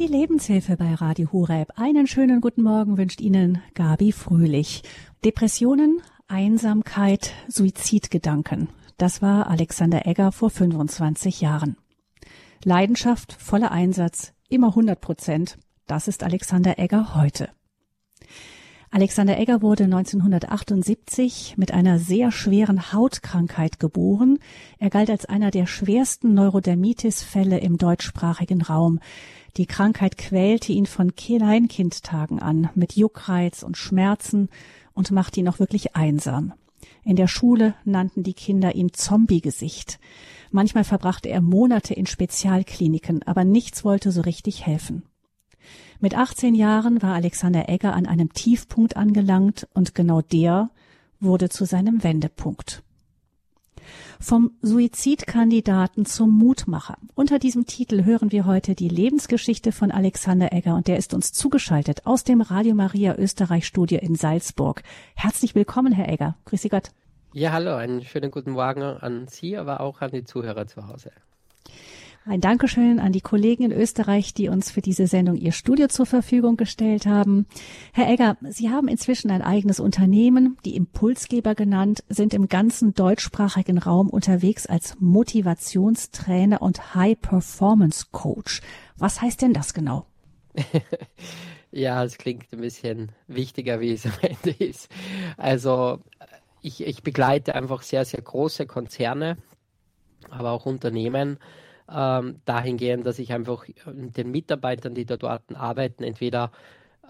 Die Lebenshilfe bei Radio Hureb. Einen schönen guten Morgen wünscht Ihnen Gabi Fröhlich. Depressionen, Einsamkeit, Suizidgedanken. Das war Alexander Egger vor 25 Jahren. Leidenschaft, voller Einsatz, immer 100 Prozent. Das ist Alexander Egger heute. Alexander Egger wurde 1978 mit einer sehr schweren Hautkrankheit geboren. Er galt als einer der schwersten Neurodermitis-Fälle im deutschsprachigen Raum. Die Krankheit quälte ihn von Kleinkindtagen an mit Juckreiz und Schmerzen und machte ihn auch wirklich einsam. In der Schule nannten die Kinder ihn Zombie-Gesicht. Manchmal verbrachte er Monate in Spezialkliniken, aber nichts wollte so richtig helfen. Mit 18 Jahren war Alexander Egger an einem Tiefpunkt angelangt und genau der wurde zu seinem Wendepunkt. Vom Suizidkandidaten zum Mutmacher. Unter diesem Titel hören wir heute die Lebensgeschichte von Alexander Egger und der ist uns zugeschaltet aus dem Radio Maria Österreich Studio in Salzburg. Herzlich willkommen, Herr Egger. Grüß Sie Gott. Ja, hallo, einen schönen guten Morgen an Sie, aber auch an die Zuhörer zu Hause. Ein Dankeschön an die Kollegen in Österreich, die uns für diese Sendung ihr Studio zur Verfügung gestellt haben. Herr Egger, Sie haben inzwischen ein eigenes Unternehmen, die Impulsgeber genannt, sind im ganzen deutschsprachigen Raum unterwegs als Motivationstrainer und High Performance Coach. Was heißt denn das genau? ja, es klingt ein bisschen wichtiger, wie es am Ende ist. Also ich, ich begleite einfach sehr, sehr große Konzerne, aber auch Unternehmen ähm, dahingehend, dass ich einfach den Mitarbeitern, die dort arbeiten, entweder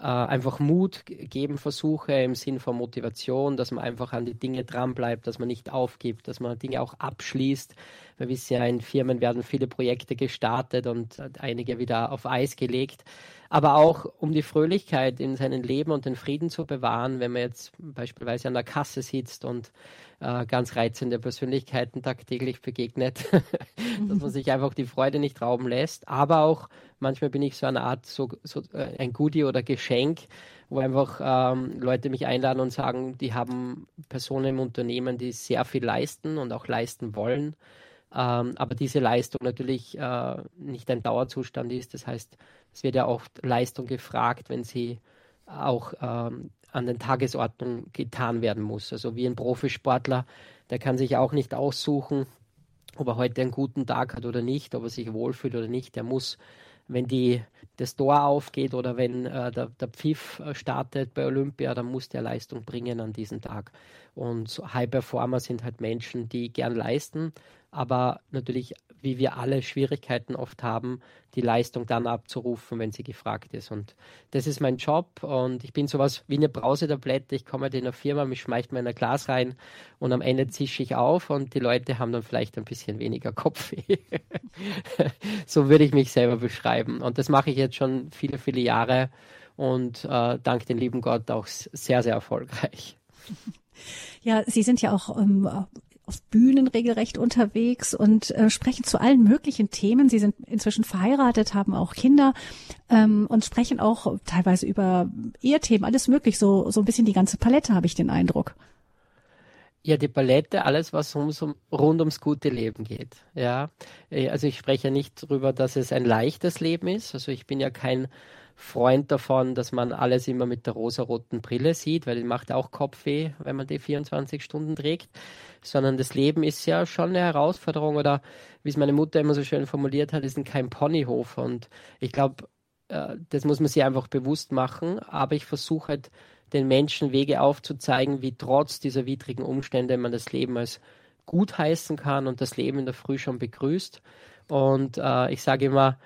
äh, einfach Mut geben versuche im Sinn von Motivation, dass man einfach an die Dinge dranbleibt, dass man nicht aufgibt, dass man Dinge auch abschließt. Wir wissen ja, in Firmen werden viele Projekte gestartet und einige wieder auf Eis gelegt. Aber auch um die Fröhlichkeit in seinem Leben und den Frieden zu bewahren, wenn man jetzt beispielsweise an der Kasse sitzt und äh, ganz reizende Persönlichkeiten tagtäglich begegnet, dass man sich einfach die Freude nicht rauben lässt. Aber auch manchmal bin ich so eine Art, so, so äh, ein Goodie oder Geschenk, wo einfach ähm, Leute mich einladen und sagen, die haben Personen im Unternehmen, die sehr viel leisten und auch leisten wollen. Ähm, aber diese Leistung natürlich äh, nicht ein Dauerzustand ist. Das heißt, es wird ja oft Leistung gefragt, wenn sie auch ähm, an den Tagesordnungen getan werden muss. Also wie ein Profisportler, der kann sich auch nicht aussuchen, ob er heute einen guten Tag hat oder nicht, ob er sich wohlfühlt oder nicht. Der muss, wenn die, das Tor aufgeht oder wenn äh, der, der Pfiff äh, startet bei Olympia, dann muss der Leistung bringen an diesem Tag. Und High Performer sind halt Menschen, die gern leisten, aber natürlich, wie wir alle Schwierigkeiten oft haben, die Leistung dann abzurufen, wenn sie gefragt ist. Und das ist mein Job und ich bin sowas wie eine Brausetablette. Ich komme halt in eine Firma, mich schmeicht mir in ein Glas rein und am Ende zische ich auf und die Leute haben dann vielleicht ein bisschen weniger Kopfweh. so würde ich mich selber beschreiben. Und das mache ich jetzt schon viele, viele Jahre und äh, dank dem lieben Gott auch sehr, sehr erfolgreich. Ja, Sie sind ja auch ähm, auf Bühnen regelrecht unterwegs und äh, sprechen zu allen möglichen Themen. Sie sind inzwischen verheiratet, haben auch Kinder ähm, und sprechen auch teilweise über Ehethemen, alles möglich, so, so ein bisschen die ganze Palette, habe ich den Eindruck. Ja, die Palette, alles, was ums, um, rund ums gute Leben geht. Ja, äh, also ich spreche nicht darüber, dass es ein leichtes Leben ist. Also ich bin ja kein Freund davon, dass man alles immer mit der rosaroten Brille sieht, weil die macht auch Kopfweh, wenn man die 24 Stunden trägt, sondern das Leben ist ja schon eine Herausforderung oder wie es meine Mutter immer so schön formuliert hat, ist ein kein Ponyhof. Und ich glaube, äh, das muss man sich einfach bewusst machen, aber ich versuche halt den Menschen Wege aufzuzeigen, wie trotz dieser widrigen Umstände man das Leben als gut heißen kann und das Leben in der Früh schon begrüßt. Und äh, ich sage immer,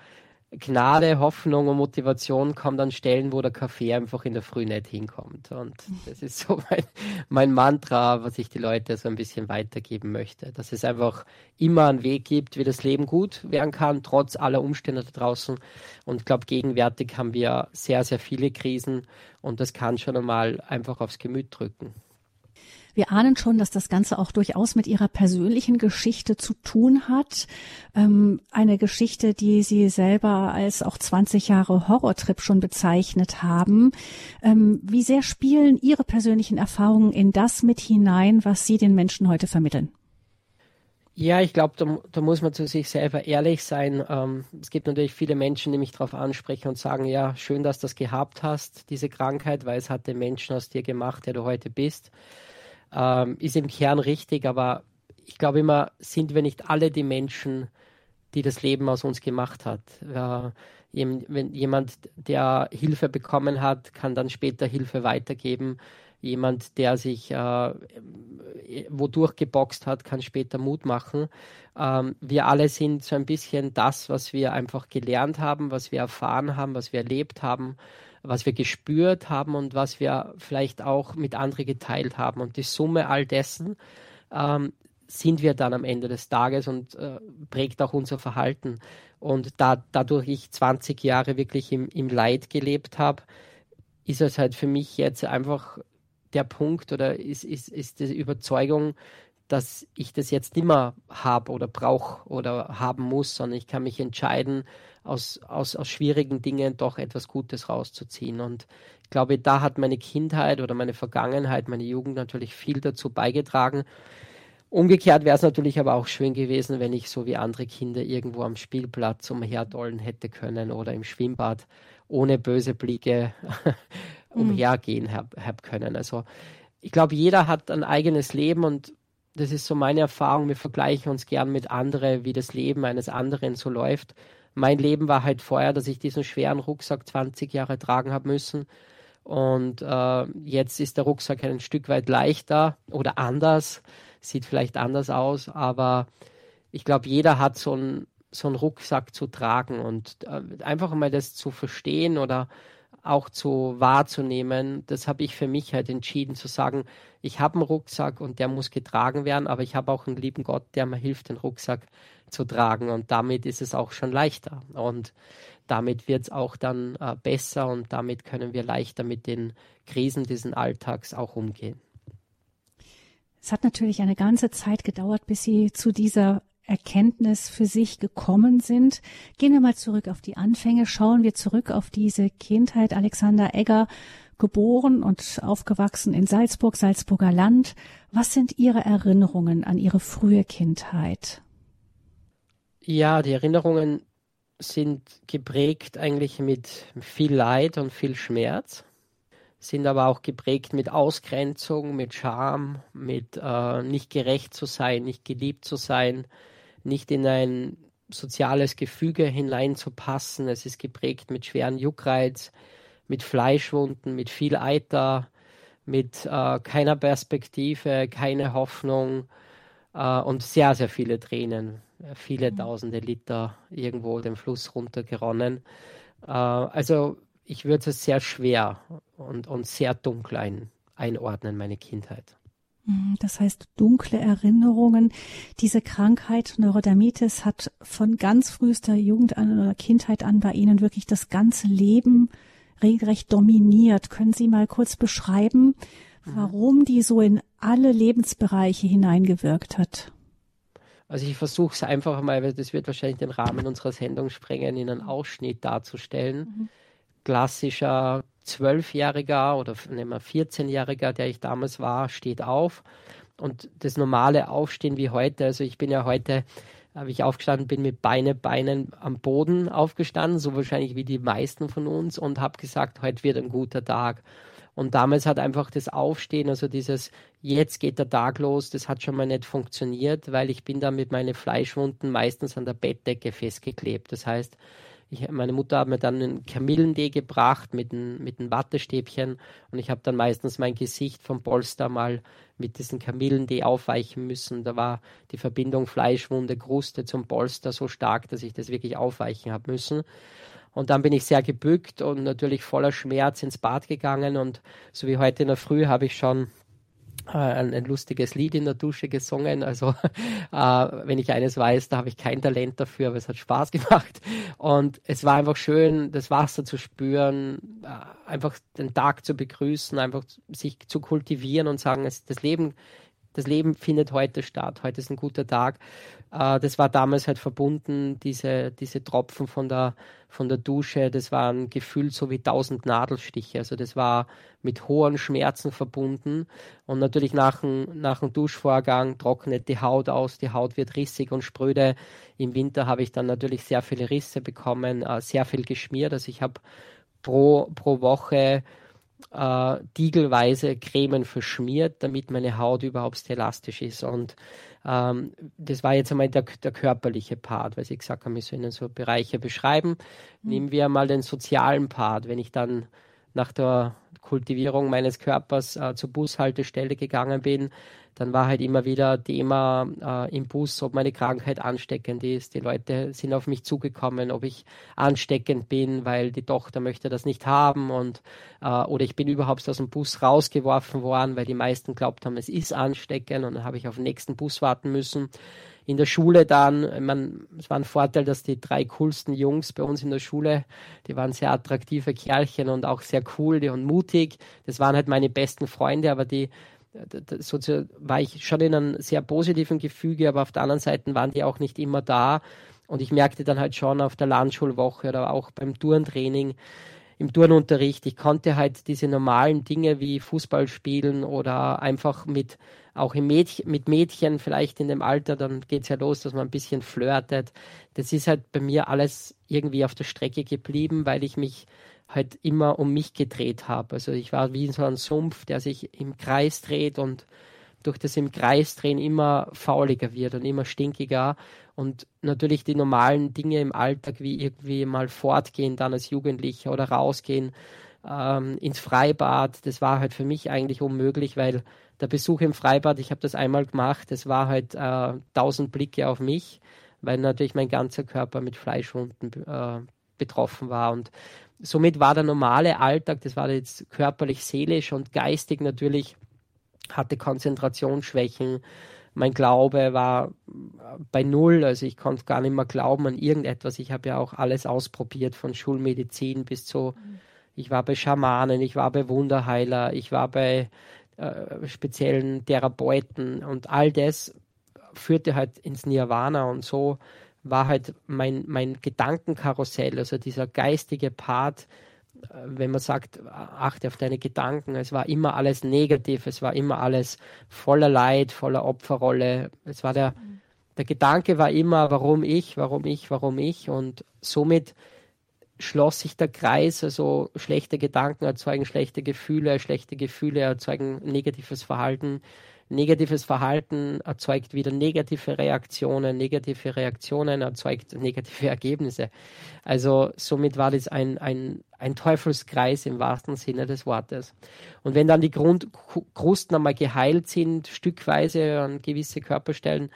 Gnade, Hoffnung und Motivation kommt an Stellen, wo der Kaffee einfach in der Früh nicht hinkommt. Und das ist so mein, mein, Mantra, was ich die Leute so ein bisschen weitergeben möchte. Dass es einfach immer einen Weg gibt, wie das Leben gut werden kann, trotz aller Umstände da draußen. Und ich glaube, gegenwärtig haben wir sehr, sehr viele Krisen und das kann schon einmal einfach aufs Gemüt drücken. Wir ahnen schon, dass das Ganze auch durchaus mit Ihrer persönlichen Geschichte zu tun hat. Ähm, eine Geschichte, die Sie selber als auch 20 Jahre Horrortrip schon bezeichnet haben. Ähm, wie sehr spielen Ihre persönlichen Erfahrungen in das mit hinein, was Sie den Menschen heute vermitteln? Ja, ich glaube, da, da, muss man zu sich selber ehrlich sein. Ähm, es gibt natürlich viele Menschen, die mich darauf ansprechen und sagen, ja, schön, dass du das gehabt hast, diese Krankheit, weil es hat den Menschen aus dir gemacht, der du heute bist. Ähm, ist im Kern richtig, aber ich glaube immer, sind wir nicht alle die Menschen, die das Leben aus uns gemacht hat. Äh, wenn jemand, der Hilfe bekommen hat, kann dann später Hilfe weitergeben jemand, der sich äh, wodurch geboxt hat, kann später Mut machen. Ähm, wir alle sind so ein bisschen das, was wir einfach gelernt haben, was wir erfahren haben, was wir erlebt haben, was wir gespürt haben und was wir vielleicht auch mit anderen geteilt haben. Und die Summe all dessen ähm, sind wir dann am Ende des Tages und äh, prägt auch unser Verhalten. Und da, dadurch ich 20 Jahre wirklich im, im Leid gelebt habe, ist es halt für mich jetzt einfach der Punkt oder ist, ist, ist die Überzeugung, dass ich das jetzt nicht mehr habe oder brauche oder haben muss, sondern ich kann mich entscheiden, aus, aus, aus schwierigen Dingen doch etwas Gutes rauszuziehen. Und ich glaube, da hat meine Kindheit oder meine Vergangenheit, meine Jugend natürlich viel dazu beigetragen. Umgekehrt wäre es natürlich aber auch schön gewesen, wenn ich so wie andere Kinder irgendwo am Spielplatz umherdollen hätte können oder im Schwimmbad ohne böse Blicke Mhm. umhergehen hab, hab können. Also ich glaube, jeder hat ein eigenes Leben und das ist so meine Erfahrung. Wir vergleichen uns gern mit anderen, wie das Leben eines anderen so läuft. Mein Leben war halt vorher, dass ich diesen schweren Rucksack 20 Jahre tragen habe müssen. Und äh, jetzt ist der Rucksack ein Stück weit leichter oder anders, sieht vielleicht anders aus, aber ich glaube, jeder hat so einen so Rucksack zu tragen und äh, einfach mal das zu verstehen oder auch zu wahrzunehmen. Das habe ich für mich halt entschieden zu sagen, ich habe einen Rucksack und der muss getragen werden, aber ich habe auch einen lieben Gott, der mir hilft, den Rucksack zu tragen und damit ist es auch schon leichter und damit wird es auch dann äh, besser und damit können wir leichter mit den Krisen diesen Alltags auch umgehen. Es hat natürlich eine ganze Zeit gedauert, bis Sie zu dieser Erkenntnis für sich gekommen sind. Gehen wir mal zurück auf die Anfänge, schauen wir zurück auf diese Kindheit. Alexander Egger, geboren und aufgewachsen in Salzburg, Salzburger Land. Was sind Ihre Erinnerungen an Ihre frühe Kindheit? Ja, die Erinnerungen sind geprägt eigentlich mit viel Leid und viel Schmerz, sind aber auch geprägt mit Ausgrenzung, mit Scham, mit äh, nicht gerecht zu sein, nicht geliebt zu sein, nicht in ein soziales Gefüge hineinzupassen. Es ist geprägt mit schweren Juckreiz, mit Fleischwunden, mit viel Eiter, mit äh, keiner Perspektive, keine Hoffnung äh, und sehr, sehr viele Tränen, viele mhm. tausende Liter irgendwo den Fluss runtergeronnen. Äh, also ich würde es sehr schwer und, und sehr dunkel ein, einordnen, meine Kindheit. Mhm, das heißt, dunkle Erinnerungen. Diese Krankheit Neurodermitis hat von ganz frühester Jugend an oder Kindheit an bei Ihnen wirklich das ganze Leben regelrecht dominiert. Können Sie mal kurz beschreiben, mhm. warum die so in alle Lebensbereiche hineingewirkt hat? Also ich versuche es einfach mal, weil das wird wahrscheinlich den Rahmen unserer Sendung sprengen, in einen Ausschnitt darzustellen. Mhm. Klassischer Zwölfjähriger oder nehmen wir 14-Jähriger, der ich damals war, steht auf. Und das normale Aufstehen wie heute, also ich bin ja heute, habe ich aufgestanden, bin mit Beine, Beinen am Boden aufgestanden, so wahrscheinlich wie die meisten von uns und habe gesagt, heute wird ein guter Tag. Und damals hat einfach das Aufstehen, also dieses jetzt geht der Tag los, das hat schon mal nicht funktioniert, weil ich bin da mit meinen Fleischwunden meistens an der Bettdecke festgeklebt. Das heißt, ich, meine Mutter hat mir dann einen Kamillentee gebracht mit einem mit ein Wattestäbchen und ich habe dann meistens mein Gesicht vom Polster mal mit diesem Kamillentee aufweichen müssen. Da war die Verbindung Fleischwunde, Kruste zum Polster so stark, dass ich das wirklich aufweichen habe müssen. Und dann bin ich sehr gebückt und natürlich voller Schmerz ins Bad gegangen und so wie heute in der Früh habe ich schon ein, ein, lustiges Lied in der Dusche gesungen. Also äh, wenn ich eines weiß, da habe ich kein Talent dafür, aber es hat Spaß gemacht. Und es war einfach schön, das Wasser zu spüren, äh, einfach den Tag zu begrüßen, einfach sich zu kultivieren und sagen, es, das Leben das Leben findet heute statt. Heute ist ein guter Tag. Äh, das war damals halt verbunden, diese, diese Tropfen von der, von der Dusche, das waren gefühlt so wie tausend Nadelstiche. Also das war mit hohen Schmerzen verbunden. Und natürlich nach dem, nach Duschvorgang trocknet die Haut aus, die Haut wird rissig und spröde. Im Winter habe ich dann natürlich sehr viele Risse bekommen, äh, sehr viel geschmiert. Also ich habe pro, pro Woche äh, diegelweise Cremen verschmiert, damit meine Haut überhaupt elastisch ist. Und ähm, das war jetzt einmal der, der, körperliche Part, weil Sie gesagt haben, ich soll Ihnen so Bereiche beschreiben. Mhm. Nehmen wir mal den sozialen Part. Wenn ich dann nach der Kultivierung meines Körpers äh, zur Bushaltestelle gegangen bin, dann war halt immer wieder Thema äh, im Bus, ob meine Krankheit ansteckend ist. Die Leute sind auf mich zugekommen, ob ich ansteckend bin, weil die Tochter möchte das nicht haben und äh, oder ich bin überhaupt aus dem Bus rausgeworfen worden, weil die meisten glaubt haben, es ist ansteckend und dann habe ich auf den nächsten Bus warten müssen. In der Schule dann, man, es war ein Vorteil, dass die drei coolsten Jungs bei uns in der Schule, die waren sehr attraktive Kerlchen und auch sehr cool und mutig. Das waren halt meine besten Freunde, aber die so war ich schon in einem sehr positiven Gefüge, aber auf der anderen Seite waren die auch nicht immer da. Und ich merkte dann halt schon auf der Landschulwoche oder auch beim Turntraining, im Turnunterricht, ich konnte halt diese normalen Dinge wie Fußball spielen oder einfach mit auch im Mädchen, mit Mädchen vielleicht in dem Alter, dann geht es ja los, dass man ein bisschen flirtet. Das ist halt bei mir alles irgendwie auf der Strecke geblieben, weil ich mich halt immer um mich gedreht habe. Also ich war wie so ein Sumpf, der sich im Kreis dreht und durch das im Kreis drehen immer fauliger wird und immer stinkiger. Und natürlich die normalen Dinge im Alltag, wie irgendwie mal fortgehen dann als Jugendlicher oder rausgehen ähm, ins Freibad, das war halt für mich eigentlich unmöglich, weil der Besuch im Freibad, ich habe das einmal gemacht, das war halt äh, tausend Blicke auf mich, weil natürlich mein ganzer Körper mit Fleischwunden äh, betroffen war. Und somit war der normale Alltag, das war jetzt körperlich, seelisch und geistig natürlich, hatte Konzentrationsschwächen. Mein Glaube war bei Null, also ich konnte gar nicht mehr glauben an irgendetwas. Ich habe ja auch alles ausprobiert, von Schulmedizin bis zu, ich war bei Schamanen, ich war bei Wunderheiler, ich war bei äh, speziellen Therapeuten. Und all das führte halt ins Nirvana. Und so war halt mein, mein Gedankenkarussell, also dieser geistige Part, äh, wenn man sagt, achte auf deine Gedanken, es war immer alles negativ, es war immer alles voller Leid, voller Opferrolle. Es war der, der Gedanke war immer, warum ich, warum ich, warum ich? Und somit schloss sich der Kreis, also schlechte Gedanken erzeugen schlechte Gefühle, schlechte Gefühle erzeugen negatives Verhalten, negatives Verhalten erzeugt wieder negative Reaktionen, negative Reaktionen erzeugt negative Ergebnisse. Also somit war das ein, ein, ein Teufelskreis im wahrsten Sinne des Wortes. Und wenn dann die Grundkrusten einmal geheilt sind, stückweise an gewisse Körperstellen,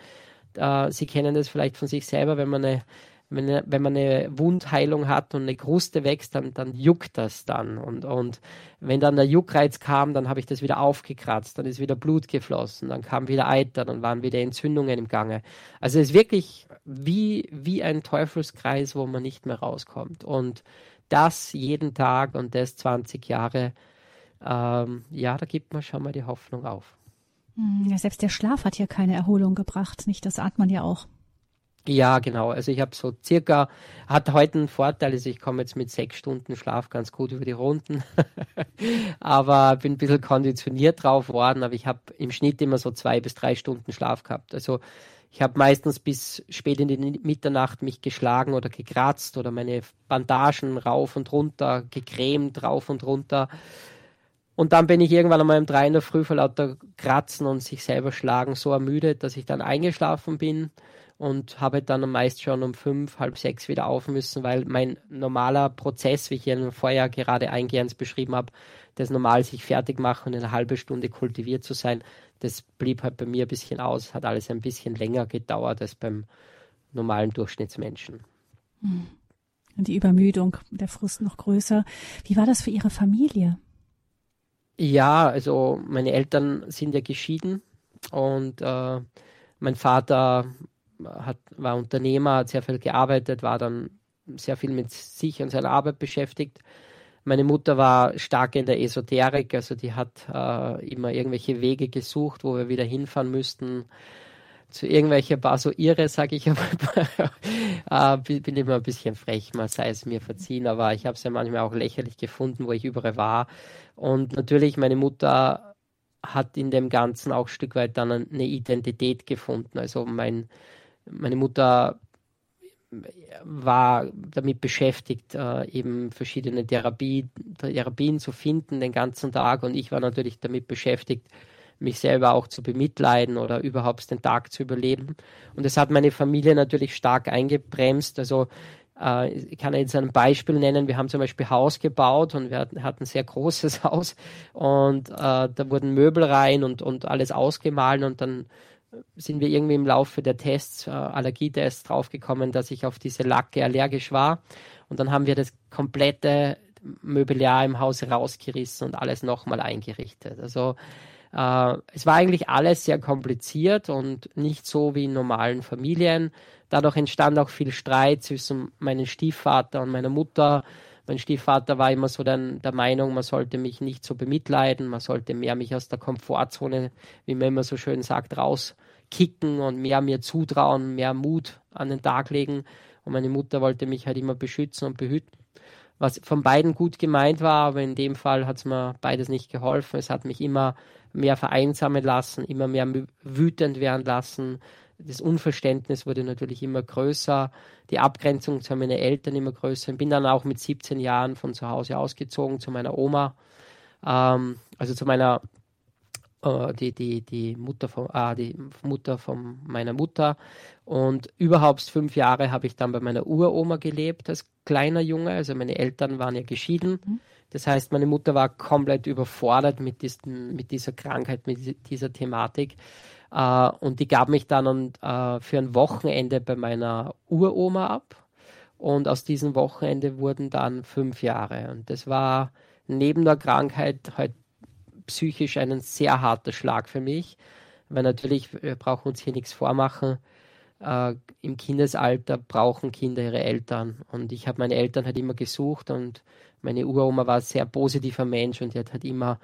äh, Sie kennen das vielleicht von sich selber, wenn man eine wenn, wenn man eine Wundheilung hat und eine Kruste wächst, dann, dann juckt das dann. Und, und wenn dann der Juckreiz kam, dann habe ich das wieder aufgekratzt, dann ist wieder Blut geflossen, dann kam wieder Eiter, dann waren wieder Entzündungen im Gange. Also es ist wirklich wie, wie ein Teufelskreis, wo man nicht mehr rauskommt. Und das jeden Tag und das 20 Jahre, ähm, ja, da gibt man schon mal die Hoffnung auf. Hm, selbst der Schlaf hat hier keine Erholung gebracht, nicht? Das ahnt man ja auch. Ja, genau. Also ich habe so circa, hat heute einen Vorteil, also ich komme jetzt mit sechs Stunden Schlaf ganz gut über die Runden, aber bin ein bisschen konditioniert drauf worden, aber ich habe im Schnitt immer so zwei bis drei Stunden Schlaf gehabt. Also ich habe meistens bis spät in die Mitternacht mich geschlagen oder gekratzt oder meine Bandagen rauf und runter, gecremt rauf und runter. Und dann bin ich irgendwann einmal um drei in der Früh vor lauter Kratzen und sich selber schlagen so ermüdet, dass ich dann eingeschlafen bin und habe dann meist schon um fünf, halb sechs wieder auf müssen, weil mein normaler Prozess, wie ich Ihnen vorher gerade eingehend beschrieben habe, das normal sich fertig machen und eine halbe Stunde kultiviert zu sein, das blieb halt bei mir ein bisschen aus, hat alles ein bisschen länger gedauert als beim normalen Durchschnittsmenschen. Hm. Und die Übermüdung, der Frust noch größer. Wie war das für Ihre Familie? Ja, also meine Eltern sind ja geschieden und äh, mein Vater hat, war Unternehmer, hat sehr viel gearbeitet, war dann sehr viel mit sich und seiner Arbeit beschäftigt. Meine Mutter war stark in der Esoterik, also die hat äh, immer irgendwelche Wege gesucht, wo wir wieder hinfahren müssten zu irgendwelchen paar so irre, sage ich einmal, äh, bin immer ein bisschen frech, mal sei es mir verziehen, aber ich habe es ja manchmal auch lächerlich gefunden, wo ich überall war. Und natürlich, meine Mutter hat in dem Ganzen auch ein Stück weit dann eine Identität gefunden. Also mein, meine Mutter war damit beschäftigt, äh, eben verschiedene Therapie, Therapien zu finden den ganzen Tag und ich war natürlich damit beschäftigt, mich selber auch zu bemitleiden oder überhaupt den Tag zu überleben. Und das hat meine Familie natürlich stark eingebremst. Also äh, ich kann jetzt ein Beispiel nennen. Wir haben zum Beispiel Haus gebaut und wir hatten, ein sehr großes Haus und äh, da wurden Möbel rein und, und alles ausgemahlen und dann sind wir irgendwie im Laufe der Tests, äh, Allergietests draufgekommen, dass ich auf diese Lacke allergisch war. Und dann haben wir das komplette Möbeljahr im Haus rausgerissen und alles nochmal eingerichtet. Also äh, es war eigentlich alles sehr kompliziert und nicht so wie in normalen Familien. Dadurch entstand auch viel Streit zwischen meinem Stiefvater und meiner Mutter. Mein Stiefvater war immer so dann der Meinung, man sollte mich nicht so bemitleiden, man sollte mehr mich aus der Komfortzone, wie man immer so schön sagt, rauskicken und mehr mir zutrauen, mehr Mut an den Tag legen. Und meine Mutter wollte mich halt immer beschützen und behüten was von beiden gut gemeint war, aber in dem Fall hat es mir beides nicht geholfen. Es hat mich immer mehr vereinsamen lassen, immer mehr wütend werden lassen. Das Unverständnis wurde natürlich immer größer, die Abgrenzung zu meinen Eltern immer größer. Ich bin dann auch mit 17 Jahren von zu Hause ausgezogen zu meiner Oma, ähm, also zu meiner äh, die, die, die Mutter von ah, die Mutter von meiner Mutter. Und überhaupt fünf Jahre habe ich dann bei meiner Uroma gelebt als kleiner Junge. Also meine Eltern waren ja geschieden. Mhm. Das heißt, meine Mutter war komplett überfordert mit, diesen, mit dieser Krankheit, mit dieser Thematik. Uh, und die gab mich dann und, uh, für ein Wochenende bei meiner Uroma ab. Und aus diesem Wochenende wurden dann fünf Jahre. Und das war neben der Krankheit halt psychisch ein sehr harter Schlag für mich. Weil natürlich, wir brauchen uns hier nichts vormachen. Uh, Im Kindesalter brauchen Kinder ihre Eltern. Und ich habe meine Eltern halt immer gesucht und meine Uroma war ein sehr positiver Mensch und die hat halt immer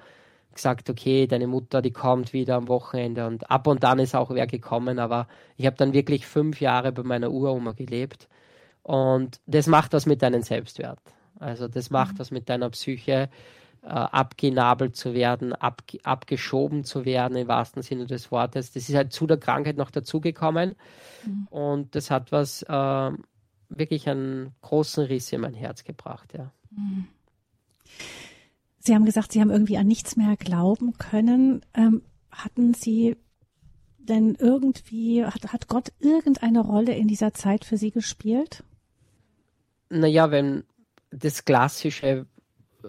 gesagt, okay, deine Mutter, die kommt wieder am Wochenende und ab und an ist auch wer gekommen, aber ich habe dann wirklich fünf Jahre bei meiner Uroma gelebt und das macht was mit deinem Selbstwert. Also das macht mhm. was mit deiner Psyche, äh, abgenabelt zu werden, ab, abgeschoben zu werden im wahrsten Sinne des Wortes. Das ist halt zu der Krankheit noch dazugekommen mhm. und das hat was äh, wirklich einen großen Riss in mein Herz gebracht, ja. Sie haben gesagt, Sie haben irgendwie an nichts mehr glauben können. Ähm, hatten Sie denn irgendwie, hat, hat Gott irgendeine Rolle in dieser Zeit für Sie gespielt? Naja, wenn das klassische, äh,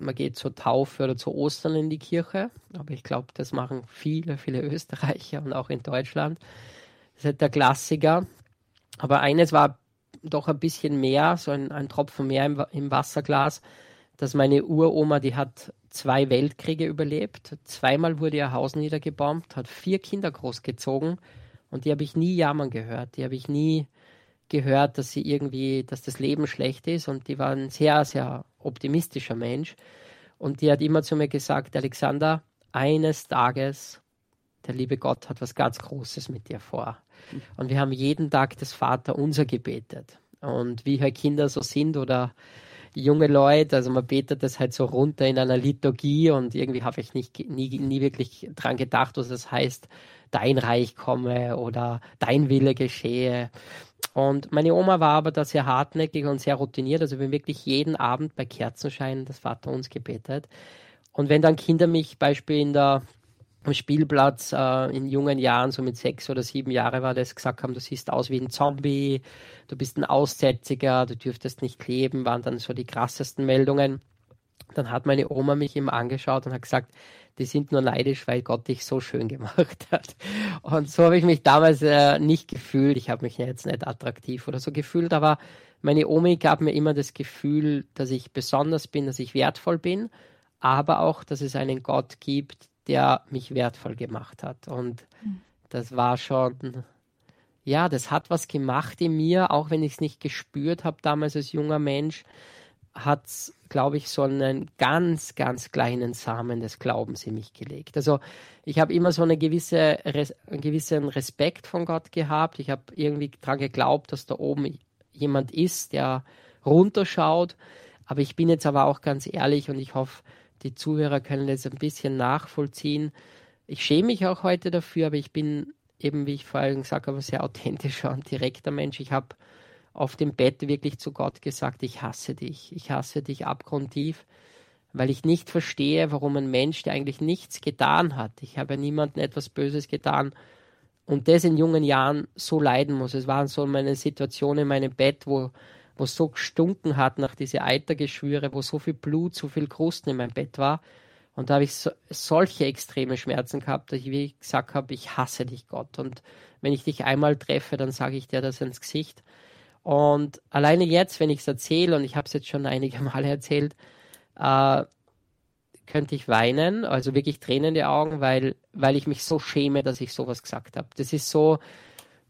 man geht zur Taufe oder zu Ostern in die Kirche, aber ich glaube, das machen viele, viele Österreicher und auch in Deutschland. Das ist halt der Klassiker. Aber eines war doch ein bisschen mehr, so ein, ein Tropfen mehr im, im Wasserglas, dass meine Uroma, die hat zwei Weltkriege überlebt. Zweimal wurde ihr Haus niedergebombt, hat vier Kinder großgezogen und die habe ich nie jammern gehört. Die habe ich nie gehört, dass sie irgendwie, dass das Leben schlecht ist und die war ein sehr, sehr optimistischer Mensch. Und die hat immer zu mir gesagt, Alexander, eines Tages, der liebe Gott hat was ganz Großes mit dir vor. Und wir haben jeden Tag das Vater unser gebetet. Und wie halt Kinder so sind oder junge Leute, also man betet das halt so runter in einer Liturgie und irgendwie habe ich nicht, nie, nie wirklich dran gedacht, was das heißt, dein Reich komme oder dein Wille geschehe. Und meine Oma war aber da sehr hartnäckig und sehr routiniert, also wir wirklich jeden Abend bei Kerzenschein das Vater uns gebetet. Und wenn dann Kinder mich Beispiel in der am Spielplatz äh, in jungen Jahren, so mit sechs oder sieben Jahren war das, gesagt haben, du siehst aus wie ein Zombie, du bist ein Aussätziger, du dürftest nicht leben, waren dann so die krassesten Meldungen. Dann hat meine Oma mich immer angeschaut und hat gesagt, die sind nur neidisch, weil Gott dich so schön gemacht hat. Und so habe ich mich damals äh, nicht gefühlt. Ich habe mich jetzt nicht attraktiv oder so gefühlt, aber meine Omi gab mir immer das Gefühl, dass ich besonders bin, dass ich wertvoll bin, aber auch, dass es einen Gott gibt, der mich wertvoll gemacht hat. Und mhm. das war schon, ja, das hat was gemacht in mir, auch wenn ich es nicht gespürt habe damals als junger Mensch. hat es, glaube ich, so einen ganz, ganz kleinen Samen des Glaubens in mich gelegt. Also ich habe immer so eine gewisse, einen gewissen Respekt von Gott gehabt. Ich habe irgendwie daran geglaubt, dass da oben jemand ist, der runterschaut. Aber ich bin jetzt aber auch ganz ehrlich und ich hoffe, die Zuhörer können das ein bisschen nachvollziehen. Ich schäme mich auch heute dafür, aber ich bin eben, wie ich vorhin gesagt habe, ein sehr authentischer und direkter Mensch. Ich habe auf dem Bett wirklich zu Gott gesagt, ich hasse dich, ich hasse dich abgrundtief, weil ich nicht verstehe, warum ein Mensch, der eigentlich nichts getan hat, ich habe niemandem etwas Böses getan und das in jungen Jahren so leiden muss. Es waren so meine Situationen in meinem Bett, wo wo so gestunken hat nach diese Eitergeschwüre, wo so viel Blut, so viel Krusten in meinem Bett war. Und da habe ich so, solche extreme Schmerzen gehabt, dass ich wie gesagt habe, ich hasse dich, Gott. Und wenn ich dich einmal treffe, dann sage ich dir das ins Gesicht. Und alleine jetzt, wenn ich es erzähle, und ich habe es jetzt schon einige Male erzählt, äh, könnte ich weinen, also wirklich Tränen in die Augen, weil, weil ich mich so schäme, dass ich sowas gesagt habe. Das ist so,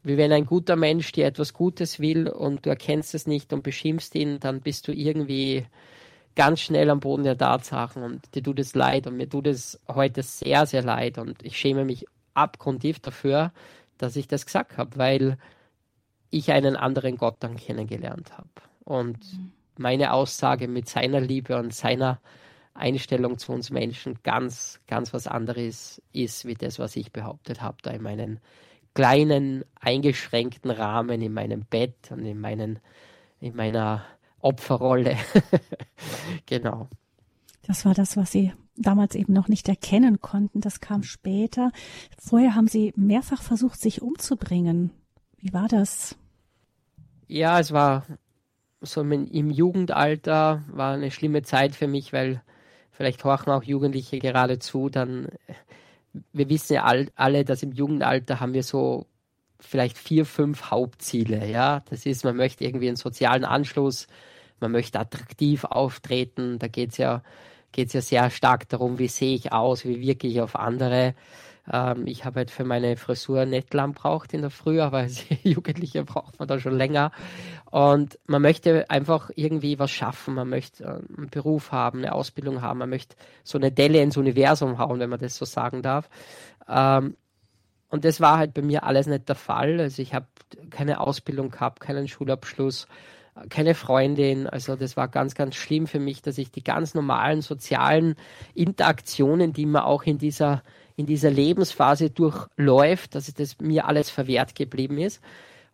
wie wenn ein guter Mensch dir etwas Gutes will und du erkennst es nicht und beschimpfst ihn, dann bist du irgendwie ganz schnell am Boden der Tatsachen und dir tut es leid und mir tut es heute sehr, sehr leid und ich schäme mich abgrundtief dafür, dass ich das gesagt habe, weil ich einen anderen Gott dann kennengelernt habe und meine Aussage mit seiner Liebe und seiner Einstellung zu uns Menschen ganz, ganz was anderes ist, wie das, was ich behauptet habe, da in meinen kleinen, eingeschränkten Rahmen in meinem Bett und in, meinen, in meiner Opferrolle. genau. Das war das, was Sie damals eben noch nicht erkennen konnten. Das kam später. Vorher haben Sie mehrfach versucht, sich umzubringen. Wie war das? Ja, es war so im Jugendalter war eine schlimme Zeit für mich, weil vielleicht horchen auch Jugendliche gerade zu, dann wir wissen ja alle, dass im Jugendalter haben wir so vielleicht vier, fünf Hauptziele. Ja, das ist, man möchte irgendwie einen sozialen Anschluss, man möchte attraktiv auftreten. Da geht es ja, geht's ja sehr stark darum, wie sehe ich aus, wie wirke ich auf andere. Ähm, ich habe halt für meine Frisur Nettlam braucht in der Früh, aber als Jugendliche braucht man da schon länger. Und man möchte einfach irgendwie was schaffen, man möchte äh, einen Beruf haben, eine Ausbildung haben, man möchte so eine Delle ins Universum hauen, wenn man das so sagen darf. Ähm, und das war halt bei mir alles nicht der Fall. Also ich habe keine Ausbildung gehabt, keinen Schulabschluss, keine Freundin. Also das war ganz, ganz schlimm für mich, dass ich die ganz normalen sozialen Interaktionen, die man auch in dieser in dieser Lebensphase durchläuft, dass das mir alles verwehrt geblieben ist.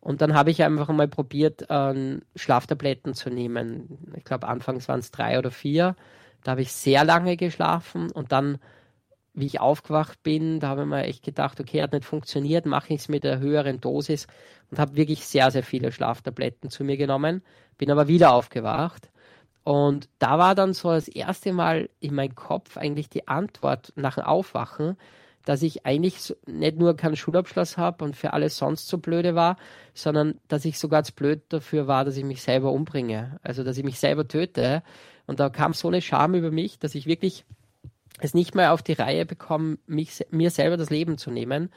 Und dann habe ich einfach mal probiert, äh, Schlaftabletten zu nehmen. Ich glaube, anfangs waren es drei oder vier. Da habe ich sehr lange geschlafen und dann, wie ich aufgewacht bin, da habe ich mir echt gedacht, okay, hat nicht funktioniert, mache ich es mit der höheren Dosis und habe wirklich sehr, sehr viele Schlaftabletten zu mir genommen. Bin aber wieder aufgewacht und da war dann so das erste Mal in meinem Kopf eigentlich die Antwort nach dem Aufwachen, dass ich eigentlich nicht nur keinen Schulabschluss habe und für alles sonst so blöde war, sondern dass ich sogar zu blöd dafür war, dass ich mich selber umbringe. Also, dass ich mich selber töte. Und da kam so eine Scham über mich, dass ich wirklich es nicht mehr auf die Reihe bekomme, mich, mir selber das Leben zu nehmen.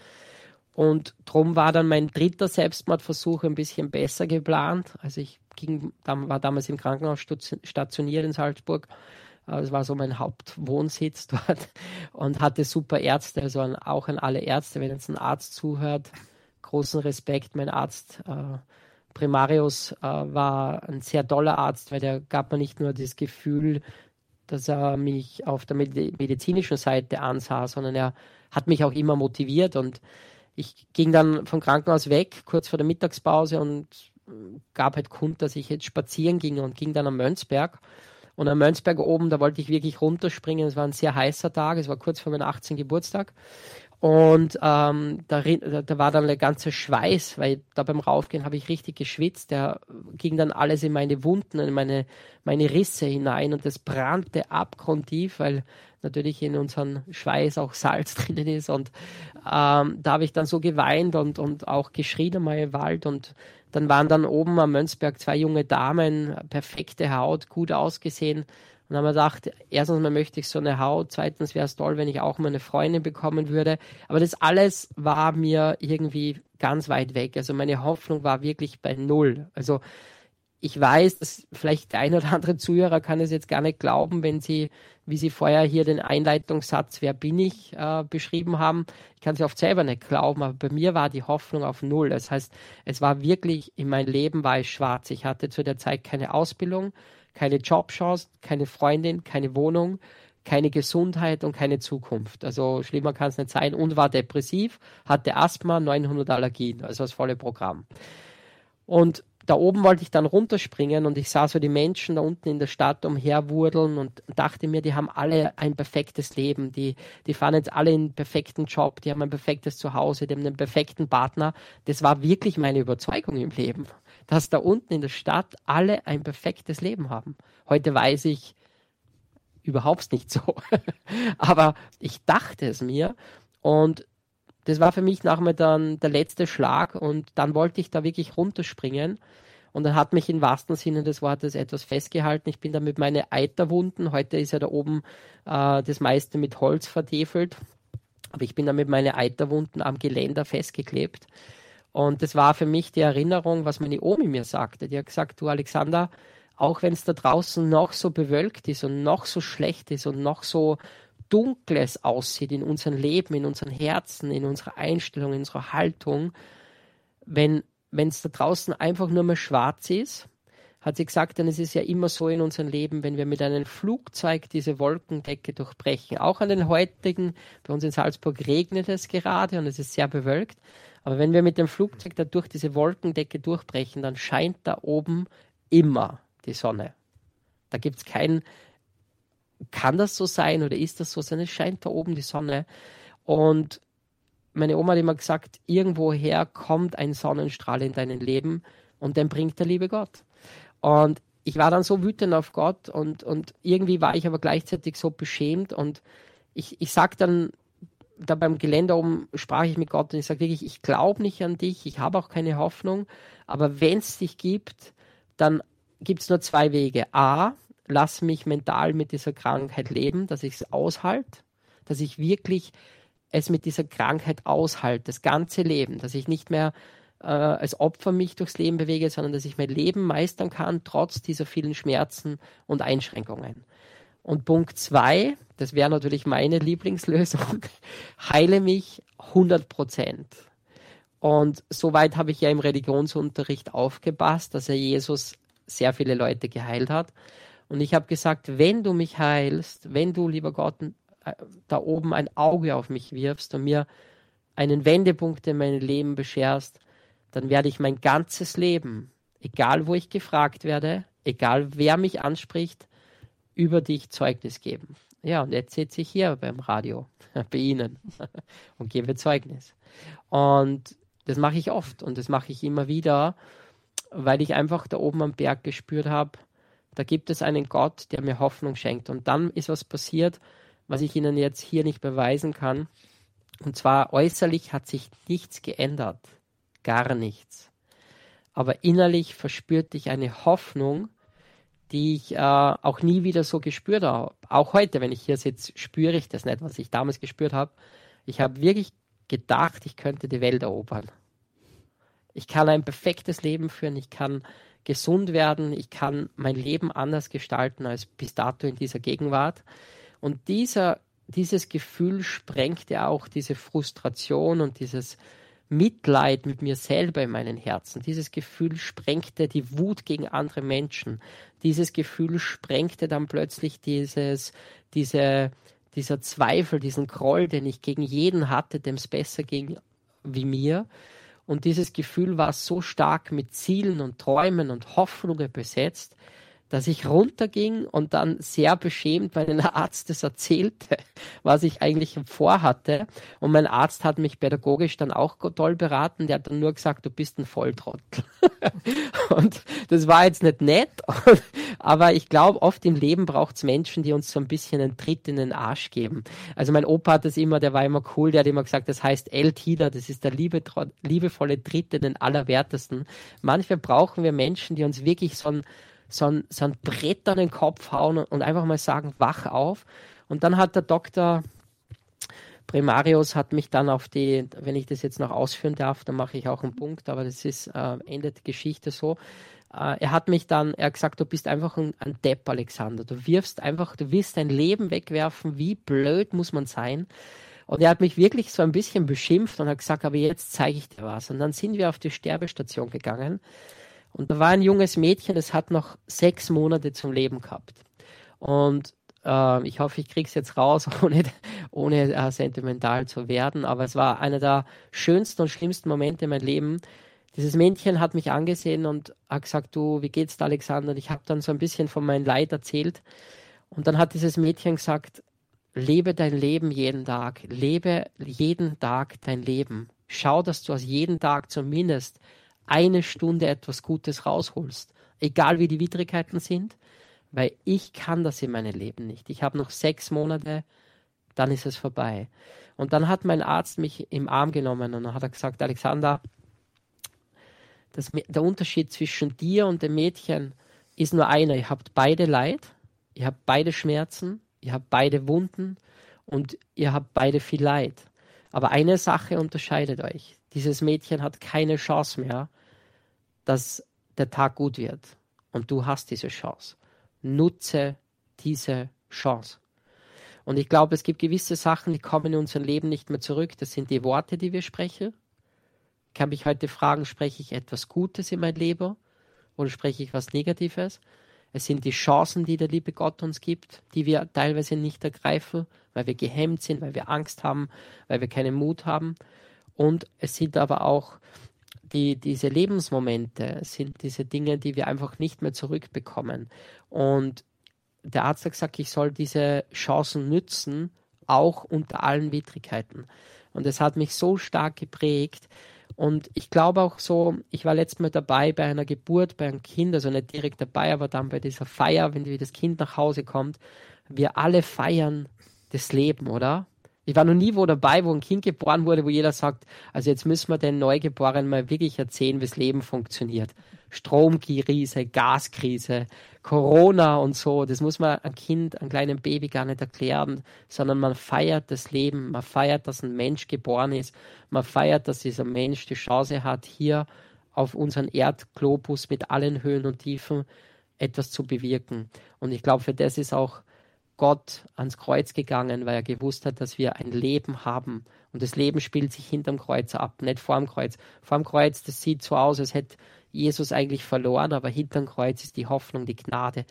Und drum war dann mein dritter Selbstmordversuch ein bisschen besser geplant. Also ich ging, war damals im Krankenhaus stationiert in Salzburg. Es war so mein Hauptwohnsitz dort und hatte super Ärzte, also auch an alle Ärzte, wenn jetzt ein Arzt zuhört, großen Respekt. Mein Arzt äh, Primarius äh, war ein sehr toller Arzt, weil der gab mir nicht nur das Gefühl, dass er mich auf der medizinischen Seite ansah, sondern er hat mich auch immer motiviert und ich ging dann vom Krankenhaus weg, kurz vor der Mittagspause und gab halt kund, dass ich jetzt spazieren ging und ging dann am Mönzberg. Und am Mönzberg oben, da wollte ich wirklich runterspringen. Es war ein sehr heißer Tag, es war kurz vor meinem 18. Geburtstag. Und ähm, da, da war dann der ganze Schweiß, weil da beim Raufgehen habe ich richtig geschwitzt. Der ging dann alles in meine Wunden, in meine, meine Risse hinein und das brannte abgrundtief, weil natürlich in unserem Schweiß auch Salz drinnen ist. Und ähm, da habe ich dann so geweint und, und auch geschrien einmal im Wald. Und dann waren dann oben am Mönzberg zwei junge Damen, perfekte Haut, gut ausgesehen. Und dann haben wir gedacht, erstens mal möchte ich so eine Haut, zweitens wäre es toll, wenn ich auch mal eine Freundin bekommen würde. Aber das alles war mir irgendwie ganz weit weg. Also meine Hoffnung war wirklich bei Null. Also ich weiß, dass vielleicht der ein oder andere Zuhörer kann es jetzt gar nicht glauben, wenn sie, wie sie vorher hier den Einleitungssatz Wer bin ich äh, beschrieben haben. Ich kann es oft selber nicht glauben, aber bei mir war die Hoffnung auf Null. Das heißt, es war wirklich, in meinem Leben war es schwarz. Ich hatte zu der Zeit keine Ausbildung, keine Jobchance, keine Freundin, keine Wohnung, keine Gesundheit und keine Zukunft. Also schlimmer kann es nicht sein und war depressiv, hatte Asthma, 900 Allergien, also das volle Programm. Und da oben wollte ich dann runterspringen und ich sah so die Menschen da unten in der Stadt umherwurdeln und dachte mir, die haben alle ein perfektes Leben, die, die fahren jetzt alle einen perfekten Job, die haben ein perfektes Zuhause, die haben einen perfekten Partner. Das war wirklich meine Überzeugung im Leben, dass da unten in der Stadt alle ein perfektes Leben haben. Heute weiß ich überhaupt nicht so, aber ich dachte es mir und das war für mich nachher dann der letzte Schlag und dann wollte ich da wirklich runterspringen. Und dann hat mich im wahrsten Sinne des Wortes etwas festgehalten. Ich bin da mit meinen Eiterwunden, heute ist ja da oben äh, das meiste mit Holz vertefelt, aber ich bin da mit meinen Eiterwunden am Geländer festgeklebt. Und das war für mich die Erinnerung, was meine Omi mir sagte. Die hat gesagt, du Alexander, auch wenn es da draußen noch so bewölkt ist und noch so schlecht ist und noch so Dunkles aussieht in unserem Leben, in unseren Herzen, in unserer Einstellung, in unserer Haltung, wenn es da draußen einfach nur mehr schwarz ist, hat sie gesagt, denn es ist ja immer so in unserem Leben, wenn wir mit einem Flugzeug diese Wolkendecke durchbrechen. Auch an den heutigen, bei uns in Salzburg regnet es gerade und es ist sehr bewölkt. Aber wenn wir mit dem Flugzeug da durch diese Wolkendecke durchbrechen, dann scheint da oben immer die Sonne. Da gibt es kein, kann das so sein oder ist das so sein? Es scheint da oben die Sonne. Und meine Oma hat immer gesagt, irgendwoher kommt ein Sonnenstrahl in dein Leben und den bringt der liebe Gott. Und ich war dann so wütend auf Gott und, und irgendwie war ich aber gleichzeitig so beschämt und ich, ich sag dann, da beim Gelände oben sprach ich mit Gott und ich sage wirklich, ich glaube nicht an dich, ich habe auch keine Hoffnung, aber wenn es dich gibt, dann gibt es nur zwei Wege. A, lass mich mental mit dieser Krankheit leben, dass ich es aushalte, dass ich wirklich es mit dieser Krankheit aushalte, das ganze Leben, dass ich nicht mehr äh, als Opfer mich durchs Leben bewege, sondern dass ich mein Leben meistern kann, trotz dieser vielen Schmerzen und Einschränkungen. Und Punkt zwei, das wäre natürlich meine Lieblingslösung, heile mich 100 Prozent. Und soweit habe ich ja im Religionsunterricht aufgepasst, dass er Jesus sehr viele Leute geheilt hat. Und ich habe gesagt, wenn du mich heilst, wenn du, lieber Gott, äh, da oben ein Auge auf mich wirfst und mir einen Wendepunkt in meinem Leben bescherst, dann werde ich mein ganzes Leben, egal wo ich gefragt werde, egal wer mich anspricht, über dich Zeugnis geben. Ja, und jetzt sitze ich hier beim Radio, bei Ihnen und gebe Zeugnis. Und das mache ich oft und das mache ich immer wieder, weil ich einfach da oben am Berg gespürt habe, da gibt es einen Gott, der mir Hoffnung schenkt. Und dann ist was passiert, was ich Ihnen jetzt hier nicht beweisen kann. Und zwar äußerlich hat sich nichts geändert, gar nichts. Aber innerlich verspürte ich eine Hoffnung, die ich äh, auch nie wieder so gespürt habe. Auch heute, wenn ich hier sitze, spüre ich das nicht, was ich damals gespürt habe. Ich habe wirklich gedacht, ich könnte die Welt erobern. Ich kann ein perfektes Leben führen, ich kann gesund werden, ich kann mein Leben anders gestalten als bis dato in dieser Gegenwart. Und dieser, dieses Gefühl sprengte auch diese Frustration und dieses Mitleid mit mir selber in meinen Herzen. Dieses Gefühl sprengte die Wut gegen andere Menschen. Dieses Gefühl sprengte dann plötzlich dieses, diese, dieser Zweifel, diesen Groll, den ich gegen jeden hatte, dem es besser ging wie mir. Und dieses Gefühl war so stark mit Zielen und Träumen und Hoffnungen besetzt, dass ich runterging und dann sehr beschämt meinen Arzt das erzählte, was ich eigentlich vorhatte. Und mein Arzt hat mich pädagogisch dann auch toll beraten. Der hat dann nur gesagt, du bist ein Volltrottel. und das war jetzt nicht nett, aber ich glaube, oft im Leben braucht es Menschen, die uns so ein bisschen einen Tritt in den Arsch geben. Also mein Opa hat das immer, der war immer cool, der hat immer gesagt, das heißt El-Tida, das ist der liebe, liebevolle Tritt in den Allerwertesten. Manchmal brauchen wir Menschen, die uns wirklich so ein so ein, so ein Brett an den Kopf hauen und einfach mal sagen, wach auf. Und dann hat der Doktor Primarius hat mich dann auf die, wenn ich das jetzt noch ausführen darf, dann mache ich auch einen Punkt, aber das ist äh, endet Geschichte so. äh, er hat mich dann, er hat gesagt, du bist einfach ein, ein Depp, Alexander. Du wirfst einfach, du wirst dein Leben wegwerfen. Wie blöd muss man sein? Und er hat mich wirklich so ein bisschen beschimpft und hat gesagt, aber jetzt zeige ich dir was. Und dann sind wir auf die Sterbestation gegangen. Und da war ein junges Mädchen, das hat noch sechs Monate zum Leben gehabt. Und äh, ich hoffe, ich kriege es jetzt raus, ohne, ohne äh, sentimental zu werden. Aber es war einer der schönsten und schlimmsten Momente in meinem Leben. Dieses Mädchen hat mich angesehen und hat gesagt, du, wie geht's da, Alexander? Und ich habe dann so ein bisschen von meinem Leid erzählt. Und dann hat dieses Mädchen gesagt, lebe dein Leben jeden Tag, lebe jeden Tag dein Leben. Schau, dass du aus jedem Tag zumindest eine Stunde etwas Gutes rausholst, egal wie die Widrigkeiten sind, weil ich kann das in meinem Leben nicht. Ich habe noch sechs Monate, dann ist es vorbei. Und dann hat mein Arzt mich im Arm genommen und dann hat er gesagt, Alexander, das, der Unterschied zwischen dir und dem Mädchen ist nur einer. Ihr habt beide Leid, ihr habt beide Schmerzen, ihr habt beide Wunden und ihr habt beide viel Leid. Aber eine Sache unterscheidet euch. Dieses Mädchen hat keine Chance mehr, dass der Tag gut wird. Und du hast diese Chance. Nutze diese Chance. Und ich glaube, es gibt gewisse Sachen, die kommen in unser Leben nicht mehr zurück. Das sind die Worte, die wir sprechen. Ich kann mich heute fragen, spreche ich etwas Gutes in mein Leben oder spreche ich etwas Negatives? Es sind die Chancen, die der liebe Gott uns gibt, die wir teilweise nicht ergreifen, weil wir gehemmt sind, weil wir Angst haben, weil wir keinen Mut haben. Und es sind aber auch die, diese Lebensmomente, sind diese Dinge, die wir einfach nicht mehr zurückbekommen. Und der Arzt hat gesagt, ich soll diese Chancen nützen, auch unter allen Widrigkeiten. Und es hat mich so stark geprägt, und ich glaube auch so, ich war letztes Mal dabei bei einer Geburt, bei einem Kind, also nicht direkt dabei, aber dann bei dieser Feier, wenn das Kind nach Hause kommt. Wir alle feiern das Leben, oder? Ich war noch nie wo dabei, wo ein Kind geboren wurde, wo jeder sagt, also jetzt müssen wir den Neugeborenen mal wirklich erzählen, wie das Leben funktioniert. Stromkrise, Gaskrise, Corona und so, das muss man einem Kind, einem kleinen Baby gar nicht erklären, sondern man feiert das Leben, man feiert, dass ein Mensch geboren ist, man feiert, dass dieser Mensch die Chance hat, hier auf unseren Erdglobus mit allen Höhen und Tiefen etwas zu bewirken. Und ich glaube, für das ist auch Gott ans Kreuz gegangen, weil er gewusst hat, dass wir ein Leben haben. Und das Leben spielt sich hinterm Kreuz ab, nicht vorm Kreuz. Vorm Kreuz, das sieht so aus, als hätte Jesus eigentlich verloren, aber hinterm Kreuz ist die Hoffnung, die Gnade.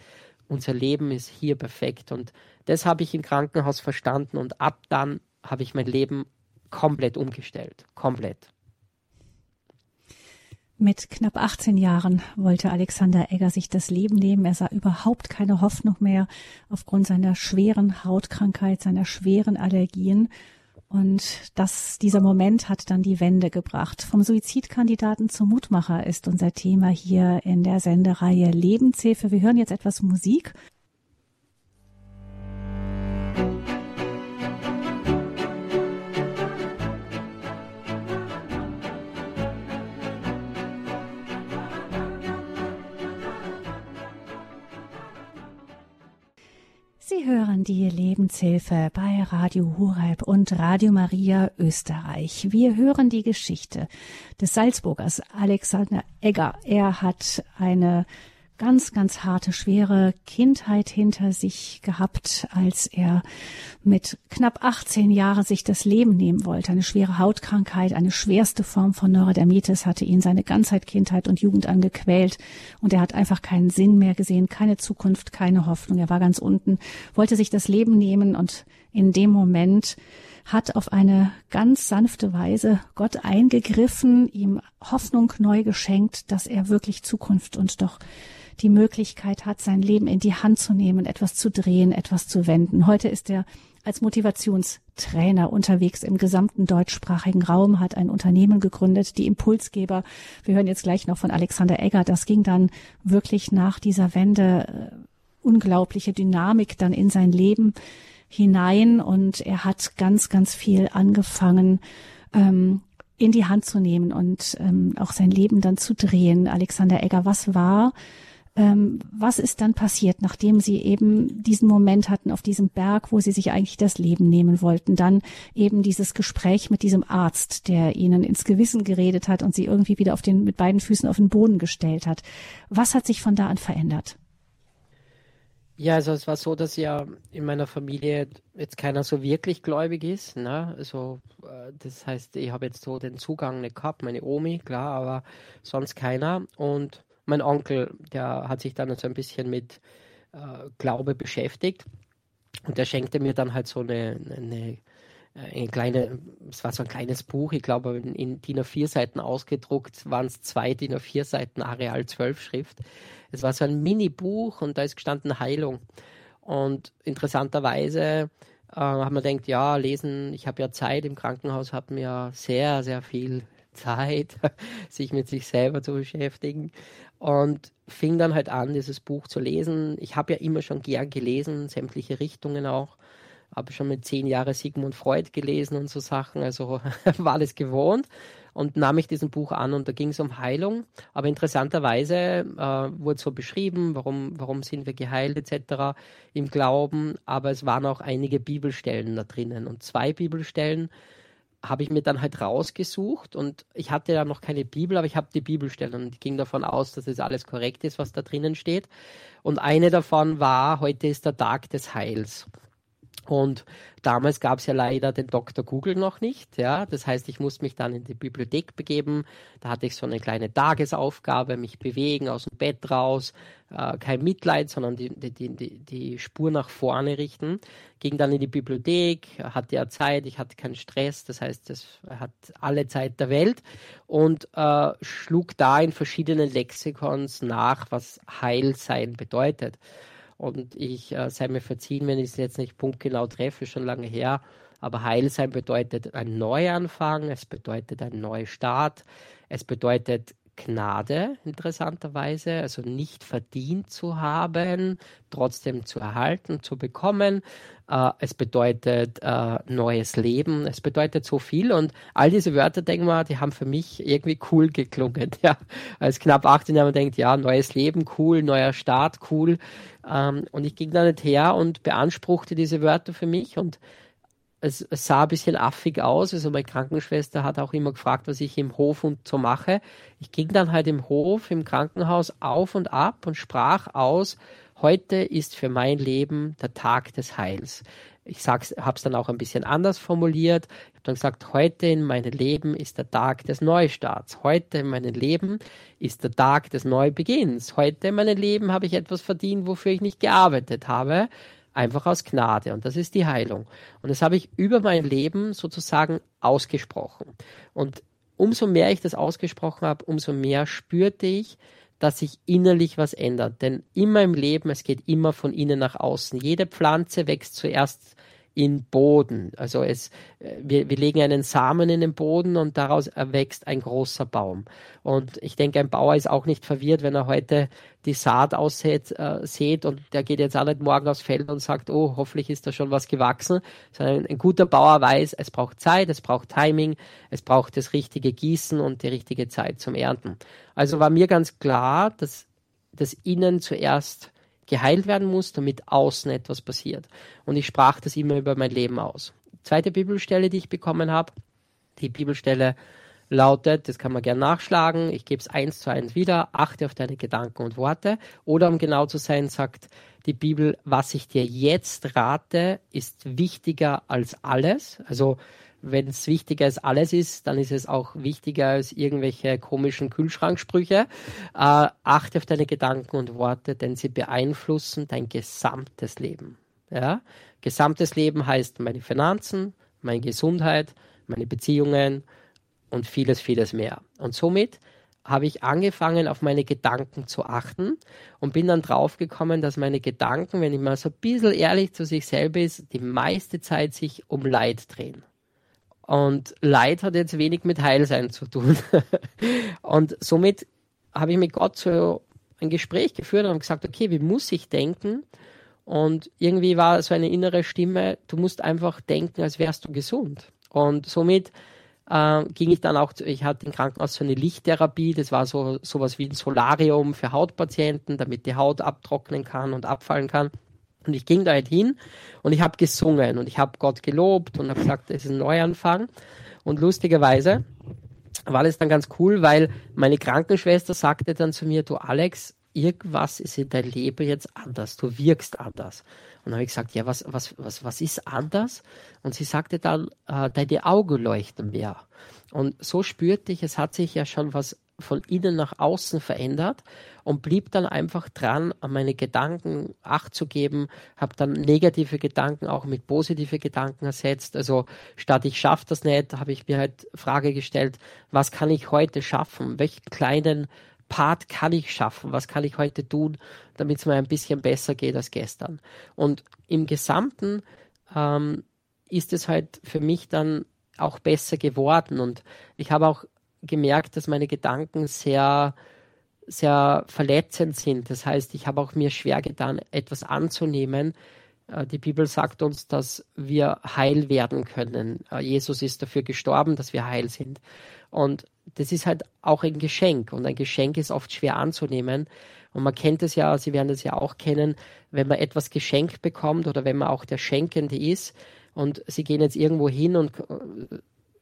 Unser Leben ist hier perfekt. Und das habe ich im Krankenhaus verstanden und ab dann habe ich mein Leben komplett umgestellt. Komplett. Mit knapp 18 Jahren wollte Alexander Egger sich das Leben nehmen. Er sah überhaupt keine Hoffnung mehr aufgrund seiner schweren Hautkrankheit, seiner schweren Allergien. Und das, dieser Moment hat dann die Wende gebracht. Vom Suizidkandidaten zum Mutmacher ist unser Thema hier in der Sendereihe Lebenshilfe. Wir hören jetzt etwas Musik Sie hören die Lebenshilfe bei Radio Hureb und Radio Maria Österreich. Wir hören die Geschichte des Salzburgers Alexander Egger. Er hat eine ganz, ganz harte, schwere Kindheit hinter sich gehabt, als er mit knapp 18 Jahren sich das Leben nehmen wollte. Eine schwere Hautkrankheit, eine schwerste Form von Neurodermitis hatte ihn seine ganze Kindheit und Jugend angequält und er hat einfach keinen Sinn mehr gesehen, keine Zukunft, keine Hoffnung. Er war ganz unten, wollte sich das Leben nehmen und in dem Moment hat auf eine ganz sanfte Weise Gott eingegriffen, ihm Hoffnung neu geschenkt, dass er wirklich Zukunft und doch die Möglichkeit hat, sein Leben in die Hand zu nehmen, etwas zu drehen, etwas zu wenden. Heute ist er als Motivationstrainer unterwegs im gesamten deutschsprachigen Raum, hat ein Unternehmen gegründet, die Impulsgeber. Wir hören jetzt gleich noch von Alexander Egger. Das ging dann wirklich nach dieser Wende äh, unglaubliche Dynamik dann in sein Leben hinein und er hat ganz, ganz viel angefangen, ähm, in die Hand zu nehmen und ähm, auch sein Leben dann zu drehen. Alexander Egger, was war Ähm, was ist dann passiert, nachdem Sie eben diesen Moment hatten auf diesem Berg, wo Sie sich eigentlich das Leben nehmen wollten? Dann eben dieses Gespräch mit diesem Arzt, der Ihnen ins Gewissen geredet hat und Sie irgendwie wieder auf den, mit beiden Füßen auf den Boden gestellt hat. Was hat sich von da an verändert? Ja, also es war so, dass ja in meiner Familie jetzt keiner so wirklich gläubig ist. Ne? Also äh, das heißt, ich habe jetzt so den Zugang nicht gehabt, meine Omi, klar, aber sonst keiner. Und mein Onkel, der hat sich dann so ein bisschen mit äh, Glaube beschäftigt und der schenkte mir dann halt so eine, eine, eine kleine, es war so ein kleines Buch, ich glaube in DIN A4 Seiten ausgedruckt, waren es zwei DIN A4 Seiten Areal 12 Schrift. Es war so ein Mini-Buch und da ist gestanden Heilung. Und interessanterweise äh, hat man denkt, ja, lesen, ich habe ja Zeit im Krankenhaus, hat mir sehr, sehr viel Zeit, sich mit sich selber zu beschäftigen und fing dann halt an, dieses Buch zu lesen. Ich habe ja immer schon gern gelesen, sämtliche Richtungen auch. Habe schon mit zehn Jahren Sigmund Freud gelesen und so Sachen, also war alles gewohnt und nahm ich diesen Buch an und da ging es um Heilung. Aber interessanterweise äh, wurde so beschrieben, warum, warum sind wir geheilt etc. im Glauben, aber es waren auch einige Bibelstellen da drinnen und zwei Bibelstellen, habe ich mir dann halt rausgesucht und ich hatte ja noch keine Bibel, aber ich habe die Bibelstellen und ging davon aus, dass es alles korrekt ist, was da drinnen steht. Und eine davon war, heute ist der Tag des Heils. Und damals gab es ja leider den Dr. Google noch nicht. Ja? Das heißt, ich musste mich dann in die Bibliothek begeben. Da hatte ich so eine kleine Tagesaufgabe, mich bewegen, aus dem Bett raus, äh, kein Mitleid, sondern die, die, die, die Spur nach vorne richten. Ging dann in die Bibliothek, hatte ja Zeit, ich hatte keinen Stress, das heißt, es hat alle Zeit der Welt und äh, schlug da in verschiedenen Lexikons nach, was Heilsein bedeutet. Und ich äh, sei mir verziehen, wenn ich es jetzt nicht punktgenau treffe, schon lange her. Aber Heilsein bedeutet ein Neuanfang, es bedeutet ein Neustart, es bedeutet Gnade, interessanterweise, also nicht verdient zu haben, trotzdem zu erhalten, zu bekommen. Äh, es bedeutet äh, neues Leben, es bedeutet so viel und all diese Wörter, denken wir, die haben für mich irgendwie cool geklungen. Ja. Als knapp 18 Jahre denkt, ja, neues Leben, cool, neuer Start, cool. Ähm, und ich ging da nicht her und beanspruchte diese Wörter für mich und es, es, sah ein bisschen affig aus. Also meine Krankenschwester hat auch immer gefragt, was ich im Hof und so mache. Ich ging dann halt im Hof, im Krankenhaus auf und ab und sprach aus, heute ist für mein Leben der Tag des Heils. Ich habe es dann auch ein bisschen anders formuliert. Ich habe dann gesagt, heute in meinem Leben ist der Tag des Neustarts. Heute in meinem Leben ist der Tag des Neubeginns. Heute in meinem Leben habe ich etwas verdient, wofür ich nicht gearbeitet habe einfach aus Gnade. Und das ist die Heilung. Und das habe ich über mein Leben sozusagen ausgesprochen. Und umso mehr ich das ausgesprochen habe, umso mehr spürte ich, dass sich innerlich was ändert. Denn immer im Leben, es geht immer von innen nach außen. Jede Pflanze wächst zuerst in Boden. Also es, äh, wir, wir legen einen Samen in den Boden und daraus erwächst ein großer Baum. Und ich denke, ein Bauer ist auch nicht verwirrt, wenn er heute die Saat aussät äh, sät und der geht jetzt auch nicht morgen aufs Feld und sagt, oh, hoffentlich ist da schon was gewachsen, sondern ein guter Bauer weiß, es braucht Zeit, es braucht Timing, es braucht das richtige Gießen und die richtige Zeit zum Ernten. Also war mir ganz klar, dass das Innen zuerst geheilt werden muss, damit außen etwas passiert. Und ich sprach das immer über mein Leben aus. Zweite Bibelstelle, die ich bekommen habe, die Bibelstelle lautet, das kann man gerne nachschlagen, ich gebe es eins zu eins wieder, achte auf deine Gedanken und Worte. Oder um genau zu sein, sagt die Bibel, was ich dir jetzt rate, ist wichtiger als alles. Also wenn es wichtiger als alles ist, dann ist es auch wichtiger als irgendwelche komischen Kühlschranksprüche. Äh, achte auf deine Gedanken und Worte, denn sie beeinflussen dein gesamtes Leben. Ja? Gesamtes Leben heißt meine Finanzen, meine Gesundheit, meine Beziehungen und vieles, vieles mehr. Und somit habe ich angefangen, auf meine Gedanken zu achten und bin dann draufgekommen, dass meine Gedanken, wenn ich mal so ein bisschen ehrlich zu sich selber ist, die meiste Zeit sich um Leid drehen. Und Leid hat jetzt wenig mit Heilsein zu tun. und somit habe ich mit Gott so ein Gespräch geführt und gesagt, okay, wie muss ich denken? Und irgendwie war so eine innere Stimme, du musst einfach denken, als wärst du gesund. Und somit äh, ging ich dann auch, ich hatte im Krankenhaus so eine Lichttherapie, das war so sowas wie ein Solarium für Hautpatienten, damit die Haut abtrocknen kann und abfallen kann. Und ich ging da halt hin und ich habe gesungen und ich habe Gott gelobt und habe gesagt, es ist ein Neuanfang. Und lustigerweise war das dann ganz cool, weil meine Krankenschwester sagte dann zu mir, du Alex, irgendwas ist in deinem Leben jetzt anders, du wirkst anders. Und dann habe ich gesagt, ja, was, was, was, was ist anders? Und sie sagte dann, äh, deine Augen leuchten mehr. Und so spürte ich, es hat sich ja schon was von innen nach außen verändert und blieb dann einfach dran, an meine Gedanken Acht zu geben, habe dann negative Gedanken auch mit positive Gedanken ersetzt. Also statt ich schaffe das nicht, habe ich mir halt Frage gestellt, was kann ich heute schaffen? Welchen kleinen Part kann ich schaffen? Was kann ich heute tun, damit es mir ein bisschen besser geht als gestern? Und im Gesamten ähm, ist es halt für mich dann auch besser geworden. Und ich habe auch gemerkt, dass meine Gedanken sehr, sehr verletzend sind. Das heißt, ich habe auch mir schwer getan, etwas anzunehmen. Äh, die Bibel sagt uns, dass wir heil werden können. Äh, Jesus ist dafür gestorben, dass wir heil sind. Und das ist halt auch ein Geschenk und ein Geschenk ist oft schwer anzunehmen. Und man kennt es ja, Sie werden es ja auch kennen, wenn man etwas geschenkt bekommt oder wenn man auch der Schenkende ist und Sie gehen jetzt irgendwo hin und äh,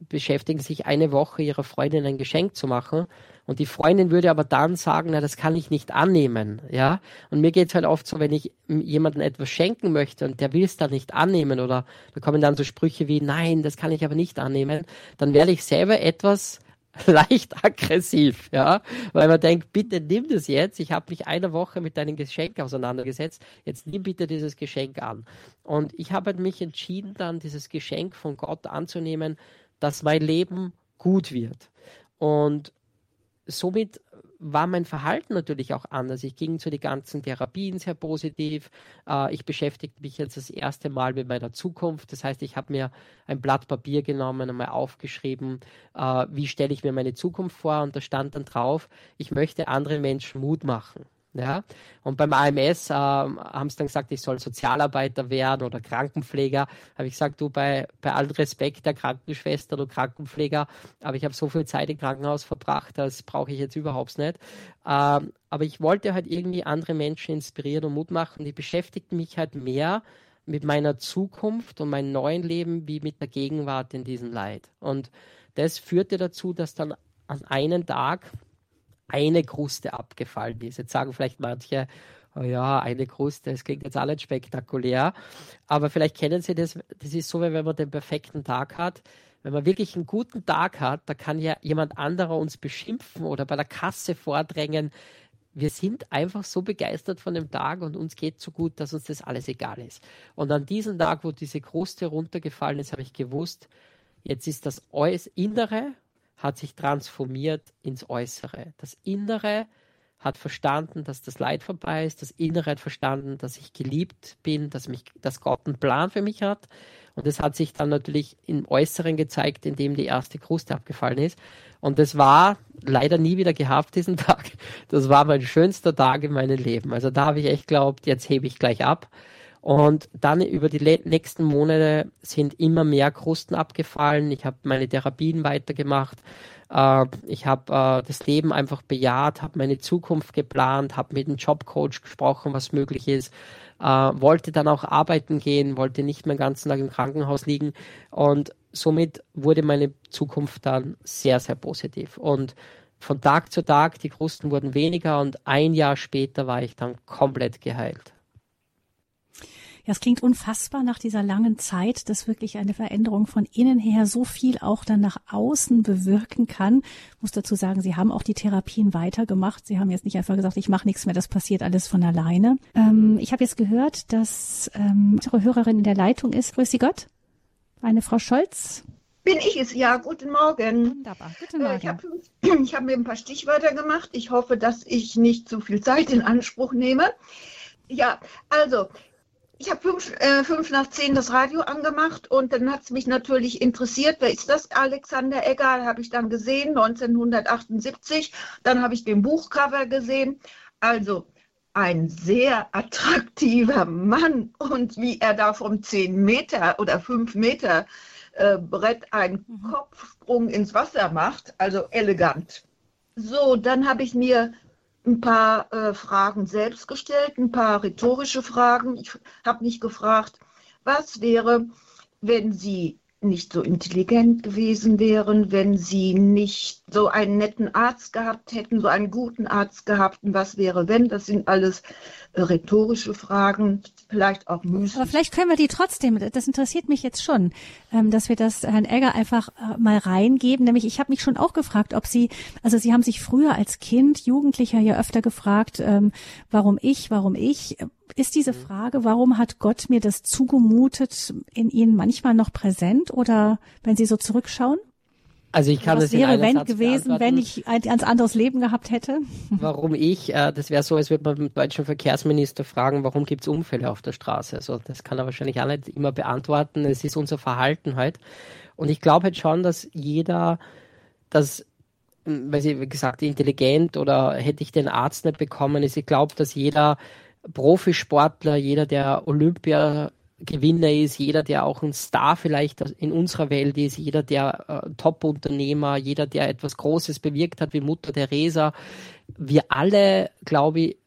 beschäftigen sich eine Woche ihrer Freundin ein Geschenk zu machen und die Freundin würde aber dann sagen, na, das kann ich nicht annehmen, ja. Und mir geht's halt oft so, wenn ich jemandem etwas schenken möchte und der will es dann nicht annehmen oder da kommen dann so Sprüche wie, nein, das kann ich aber nicht annehmen, dann werde ich selber etwas leicht aggressiv, ja, weil man denkt, bitte nimm das jetzt. Ich habe mich eine Woche mit deinem Geschenk auseinandergesetzt. Jetzt nimm bitte dieses Geschenk an. Und ich habe mich entschieden, dann dieses Geschenk von Gott anzunehmen, dass mein Leben gut wird. Und somit war mein Verhalten natürlich auch anders. Ich ging zu den ganzen Therapien sehr positiv. Äh, ich beschäftigte mich jetzt das erste Mal mit meiner Zukunft. Das heißt, ich habe mir ein Blatt Papier genommen, einmal aufgeschrieben, äh, wie stelle ich mir meine Zukunft vor. Und da stand dann drauf, ich möchte anderen Menschen Mut machen. Ja? Und beim AMS äh, haben sie dann gesagt, ich soll Sozialarbeiter werden oder Krankenpfleger. Habe ich gesagt, du, bei, bei allem Respekt der Krankenschwester oder Krankenpfleger, aber ich habe so viel Zeit im Krankenhaus verbracht, das brauche ich jetzt überhaupt nicht. Ähm, aber ich wollte halt irgendwie andere Menschen inspirieren und Mut machen. Die beschäftigten mich halt mehr mit meiner Zukunft und meinem neuen Leben wie mit der Gegenwart in diesem Leid. Und das führte dazu, dass dann an einem Tag eine Kruste abgefallen ist. Jetzt sagen vielleicht manche, oh ja, eine Kruste, das klingt jetzt alles spektakulär, aber vielleicht kennen Sie das, das ist so, wie wenn man den perfekten Tag hat. Wenn man wirklich einen guten Tag hat, da kann ja jemand anderer uns beschimpfen oder bei der Kasse vordrängen. Wir sind einfach so begeistert von dem Tag und uns geht so gut, dass uns das alles egal ist. Und an diesem Tag, wo diese Kruste runtergefallen ist, habe ich gewusst, jetzt ist das Innere hat sich transformiert ins Äußere. Das Innere hat verstanden, dass das Leid vorbei ist. Das Innere hat verstanden, dass ich geliebt bin, dass, mich, dass Gott einen Plan für mich hat. Und das hat sich dann natürlich im Äußeren gezeigt, indem die erste Kruste abgefallen ist. Und das war leider nie wieder gehabt, diesen Tag. Das war mein schönster Tag in meinem Leben. Also da habe ich echt glaubt, jetzt hebe ich gleich ab. Und dann über die nächsten Monate sind immer mehr Krusten abgefallen. Ich habe meine Therapien weitergemacht. Äh, ich habe äh, das Leben einfach bejaht, habe meine Zukunft geplant, habe mit einem Jobcoach gesprochen, was möglich ist. Äh, wollte dann auch arbeiten gehen, wollte nicht mehr den ganzen Tag im Krankenhaus liegen. Und somit wurde meine Zukunft dann sehr, sehr positiv. Und von Tag zu Tag, die Krusten wurden weniger und ein Jahr später war ich dann komplett geheilt. Ja, es klingt unfassbar nach dieser langen Zeit, dass wirklich eine Veränderung von innen her so viel auch dann nach außen bewirken kann. Ich muss dazu sagen, Sie haben auch die Therapien weitergemacht. Sie haben jetzt nicht einfach gesagt, ich mache nichts mehr, das passiert alles von alleine. Ähm, ich habe jetzt gehört, dass ähm, unsere Hörerin in der Leitung ist. Grüß Sie Gott. Eine Frau Scholz. Bin ich es, ja. Guten Morgen. Wunderbar. Guten Morgen. Ich habe hab mir ein paar Stichwörter gemacht. Ich hoffe, dass ich nicht zu viel Zeit in Anspruch nehme. Ja, also ich habe fünf, äh, fünf nach zehn das Radio angemacht und dann hat es mich natürlich interessiert, wer ist das? Alexander Egger, habe ich dann gesehen, 1978. Dann habe ich den Buchcover gesehen. Also ein sehr attraktiver Mann und wie er da vom 10 Meter oder 5 Meter äh, Brett einen mhm. Kopfsprung ins Wasser macht, also elegant. So, dann habe ich mir ein paar äh, Fragen selbst gestellt, ein paar rhetorische Fragen. Ich habe mich gefragt, was wäre, wenn Sie nicht so intelligent gewesen wären, wenn sie nicht so einen netten Arzt gehabt hätten, so einen guten Arzt gehabt. Und was wäre, wenn? Das sind alles äh, rhetorische Fragen, vielleicht auch müßig. Aber vielleicht können wir die trotzdem, das interessiert mich jetzt schon, ähm, dass wir das Herrn Egger einfach äh, mal reingeben. Nämlich, ich habe mich schon auch gefragt, ob Sie, also Sie haben sich früher als Kind, Jugendlicher ja öfter gefragt, ähm, warum ich, warum ich ist diese mhm. Frage, warum hat Gott mir das zugemutet, in Ihnen manchmal noch präsent oder wenn Sie so zurückschauen? Also ich kann Was das wäre in wenn gewesen, wenn ich ein ganz anderes Leben gehabt hätte? Warum ich? Äh, das wäre so, als würde man den deutschen Verkehrsminister fragen, warum gibt es Unfälle auf der Straße? Also das kann er wahrscheinlich auch nicht immer beantworten. Es ist unser Verhalten halt. Und ich glaube halt schon, dass jeder, dass weil sie, wie gesagt, intelligent oder hätte ich den Arzt nicht bekommen, ist, ich glaube, dass jeder Profisportler, jeder, der Olympiagewinner ist, jeder, der auch ein Star vielleicht in unserer Welt ist, jeder, der äh, Top-Unternehmer, jeder, der etwas Großes bewirkt hat, wie Mutter Teresa, wir alle, glaube ich,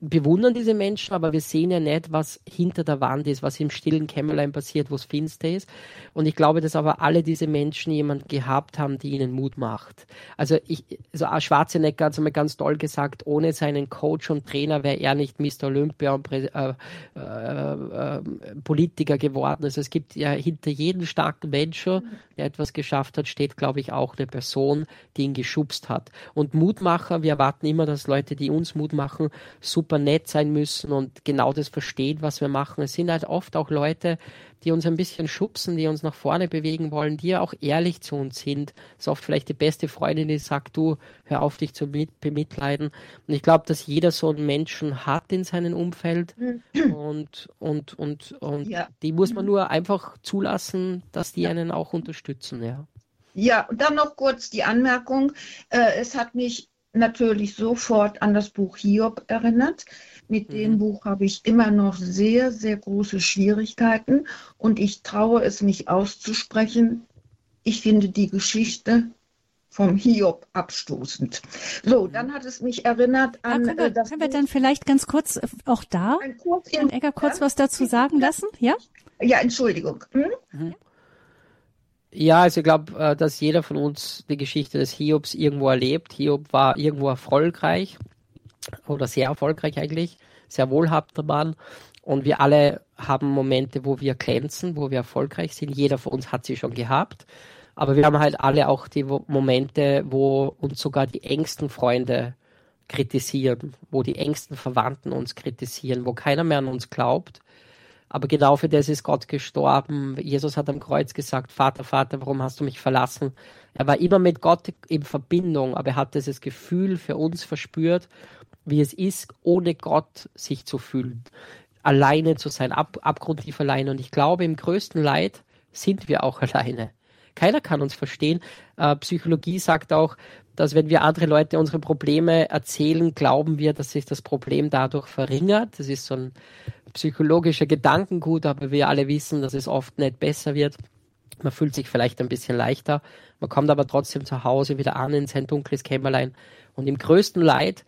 bewundern diese Menschen, aber wir sehen ja nicht, was hinter der Wand ist, was im stillen Kämmerlein passiert, wo es finster ist. Und ich glaube, dass aber alle diese Menschen jemand gehabt haben, die ihnen Mut macht. Also ich, also Schwarzenegger hat es einmal ganz toll gesagt, ohne seinen Coach und Trainer wäre er nicht Mr. Olympia und äh, äh, äh, Politiker geworden. Also es gibt ja hinter jedem starken Menschen, der etwas geschafft hat, steht, glaube ich, auch eine Person, die ihn geschubst hat. Und Mutmacher, wir erwarten immer, dass Leute, die uns Mut machen, super super nett sein müssen und genau das verstehen, was wir machen. Es sind halt oft auch Leute, die uns ein bisschen schubsen, die uns nach vorne bewegen wollen, die ja auch ehrlich zu uns sind. Das ist oft vielleicht die beste Freundin, die sagt, du, hör auf, dich zu bemitleiden. Und ich glaube, dass jeder so einen Menschen hat in seinem Umfeld und, und, und, und ja. die muss man nur einfach zulassen, dass die einen auch unterstützen, ja. Ja, und dann noch kurz die Anmerkung. Äh, es hat mich natürlich sofort an das Buch Hiob erinnert. Mit mhm. dem Buch habe ich immer noch sehr, sehr große Schwierigkeiten und ich traue es nicht auszusprechen. Ich finde die Geschichte vom Hiob abstoßend. So, mhm. dann hat es mich erinnert an. Ja, können, wir, äh, können wir dann vielleicht ganz kurz äh, auch da, Herrn Egger, kurz was dazu sagen lassen? Ja? Ja, Entschuldigung. Hm? Mhm. Ja, also ich glaube, äh, dass jeder von uns die Geschichte des Hiobs irgendwo erlebt. Hiob war irgendwo erfolgreich oder sehr erfolgreich eigentlich, sehr wohlhabender Mann. Und wir alle haben Momente, wo wir glänzen, wo wir erfolgreich sind. Jeder von uns hat sie schon gehabt. Aber wir haben halt alle auch die Momente, wo uns sogar die engsten Freunde kritisieren, wo die engsten Verwandten uns kritisieren, wo keiner mehr an uns glaubt aber genau für das ist Gott gestorben. Jesus hat am Kreuz gesagt, Vater, Vater, warum hast du mich verlassen? Er war immer mit Gott in Verbindung, aber er hat dieses Gefühl für uns verspürt, wie es ist, ohne Gott sich zu fühlen. Alleine zu sein, ab, abgrundtief alleine. Und ich glaube, im größten Leid sind wir auch alleine. Keiner kann uns verstehen. Äh, Psychologie sagt auch, dass wenn wir andere Leute unsere Probleme erzählen, glauben wir, dass sich das Problem dadurch verringert. Das ist so ein psychologischer Gedankengut, aber wir alle wissen, dass es oft nicht besser wird. Man fühlt sich vielleicht ein bisschen leichter, man kommt aber trotzdem zu Hause wieder an in sein dunkles Kämmerlein. Und im größten Leid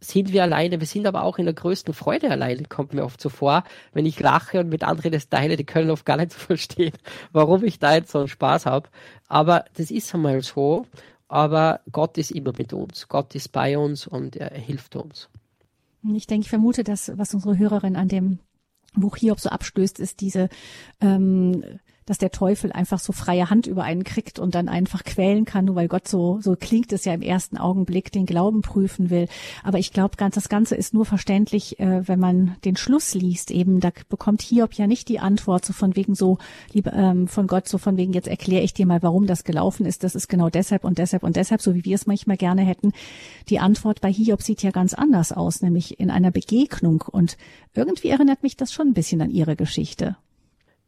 sind wir alleine, wir sind aber auch in der größten Freude alleine, kommt mir oft so vor. Wenn ich lache und mit anderen das teile, die können oft gar nicht verstehen, warum ich da jetzt so einen Spaß habe. Aber das ist einmal so. Aber Gott ist immer mit uns. Gott ist bei uns und er hilft uns. Ich denke, ich vermute, dass was unsere Hörerin an dem Buch Hiob so abstößt, ist diese ähm, dass der Teufel einfach so freie Hand über einen kriegt und dann einfach quälen kann, nur weil Gott so, so klingt es ja im ersten Augenblick, den Glauben prüfen will. Aber ich glaube, ganz, das Ganze ist nur verständlich, äh, wenn man den Schluss liest. Eben, da bekommt Hiob ja nicht die Antwort so von wegen so, liebe, ähm, von Gott so von wegen, jetzt erkläre ich dir mal, warum das gelaufen ist. Das ist genau deshalb und deshalb und deshalb, so wie wir es manchmal gerne hätten. Die Antwort bei Hiob sieht ja ganz anders aus, nämlich in einer Begegnung. Und irgendwie erinnert mich das schon ein bisschen an ihre Geschichte.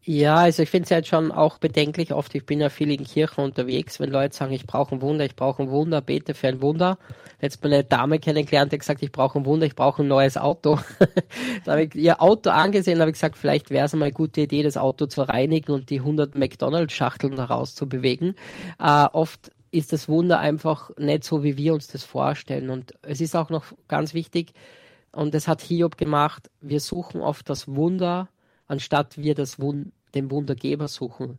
Ja, also ich finde es halt schon auch bedenklich oft. Ich bin ja viel in Kirchen unterwegs, wenn Leute sagen, ich brauche ein Wunder, ich brauche ein Wunder, bete für ein Wunder. Letztes Mal eine Dame kennengelernt, die gesagt, ich brauche ein Wunder, ich brauche ein neues Auto. da habe ich ihr Auto angesehen, habe ich gesagt, vielleicht wäre es mal eine gute Idee, das Auto zu reinigen und die 100 McDonalds-Schachteln daraus zu bewegen. Äh, oft ist das Wunder einfach nicht so, wie wir uns das vorstellen. Und es ist auch noch ganz wichtig, und das hat Hiob gemacht, wir suchen oft das Wunder, anstatt wir das Wund den Wundergeber suchen.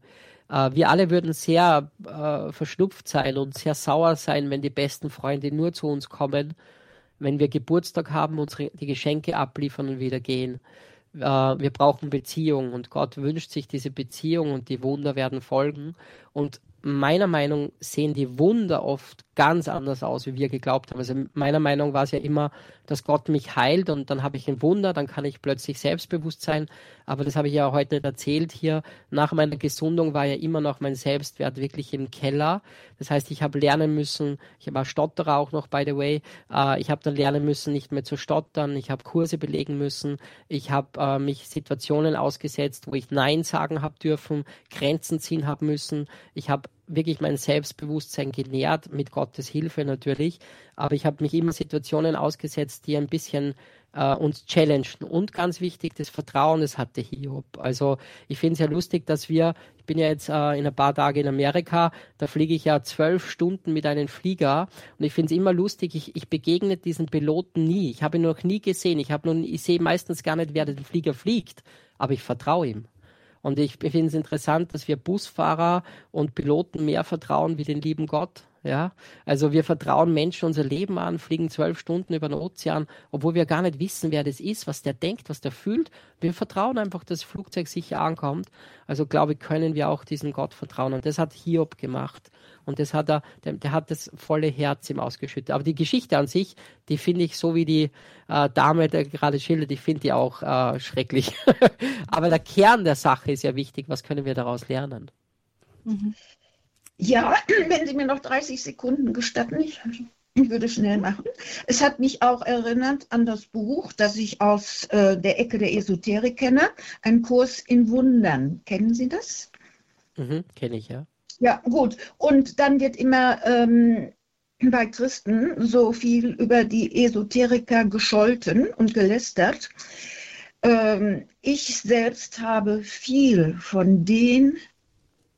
Äh, wir alle würden sehr äh, verschnupft sein und sehr sauer sein, wenn die besten Freunde nur zu uns kommen, wenn wir Geburtstag haben, unsere, die Geschenke abliefern und wieder gehen. Äh, wir brauchen Beziehung und Gott wünscht sich diese Beziehung und die Wunder werden folgen. Und meiner Meinung sehen die Wunder oft ganz anders aus, wie wir geglaubt haben. Also meiner Meinung war es ja immer, dass Gott mich heilt und dann habe ich ein Wunder, dann kann ich plötzlich selbstbewusst sein. Aber das habe ich ja heute nicht erzählt hier. Nach meiner Gesundung war ja immer noch mein Selbstwert wirklich im Keller. Das heißt, ich habe lernen müssen, ich war Stotterer auch noch, by the way, äh, ich habe dann lernen müssen, nicht mehr zu stottern. Ich habe Kurse belegen müssen. Ich habe äh, mich Situationen ausgesetzt, wo ich Nein sagen habe dürfen, Grenzen ziehen habe müssen. Ich habe wirklich mein Selbstbewusstsein genährt, mit Gottes Hilfe natürlich. Aber ich habe mich immer Situationen ausgesetzt, die ein bisschen äh, uns challengen. Und ganz wichtig, das Vertrauen, das hatte Hiob. Also ich finde es ja lustig, dass wir, ich bin ja jetzt äh, in ein paar Tagen in Amerika, da fliege ich ja zwölf Stunden mit einem Flieger und ich finde es immer lustig, ich, ich begegne diesen Piloten nie. Ich habe ihn noch nie gesehen. Ich, ich sehe meistens gar nicht, wer den Flieger fliegt, aber ich vertraue ihm. Und ich finde es interessant, dass wir Busfahrer und Piloten mehr vertrauen wie den lieben Gott. Ja, also wir vertrauen Menschen unser Leben an, fliegen zwölf Stunden über den Ozean, obwohl wir gar nicht wissen, wer das ist, was der denkt, was der fühlt. Wir vertrauen einfach, dass das Flugzeug sicher ankommt. Also glaube ich, können wir auch diesem Gott vertrauen. Und das hat Hiob gemacht. Und das hat er, der, der hat das volle Herz ihm ausgeschüttet. Aber die Geschichte an sich, die finde ich so wie die äh, Dame, der gerade schildert, ich finde die auch äh, schrecklich. Aber der Kern der Sache ist ja wichtig. Was können wir daraus lernen? Mhm. Ja, wenn Sie mir noch 30 Sekunden gestatten, ich, ich würde schnell machen. Es hat mich auch erinnert an das Buch, das ich aus äh, der Ecke der Esoterik kenne, ein Kurs in Wundern. Kennen Sie das? Mhm, kenne ich, ja. Ja, gut. Und dann wird immer ähm, bei Christen so viel über die Esoteriker gescholten und gelästert. Ähm, ich selbst habe viel von den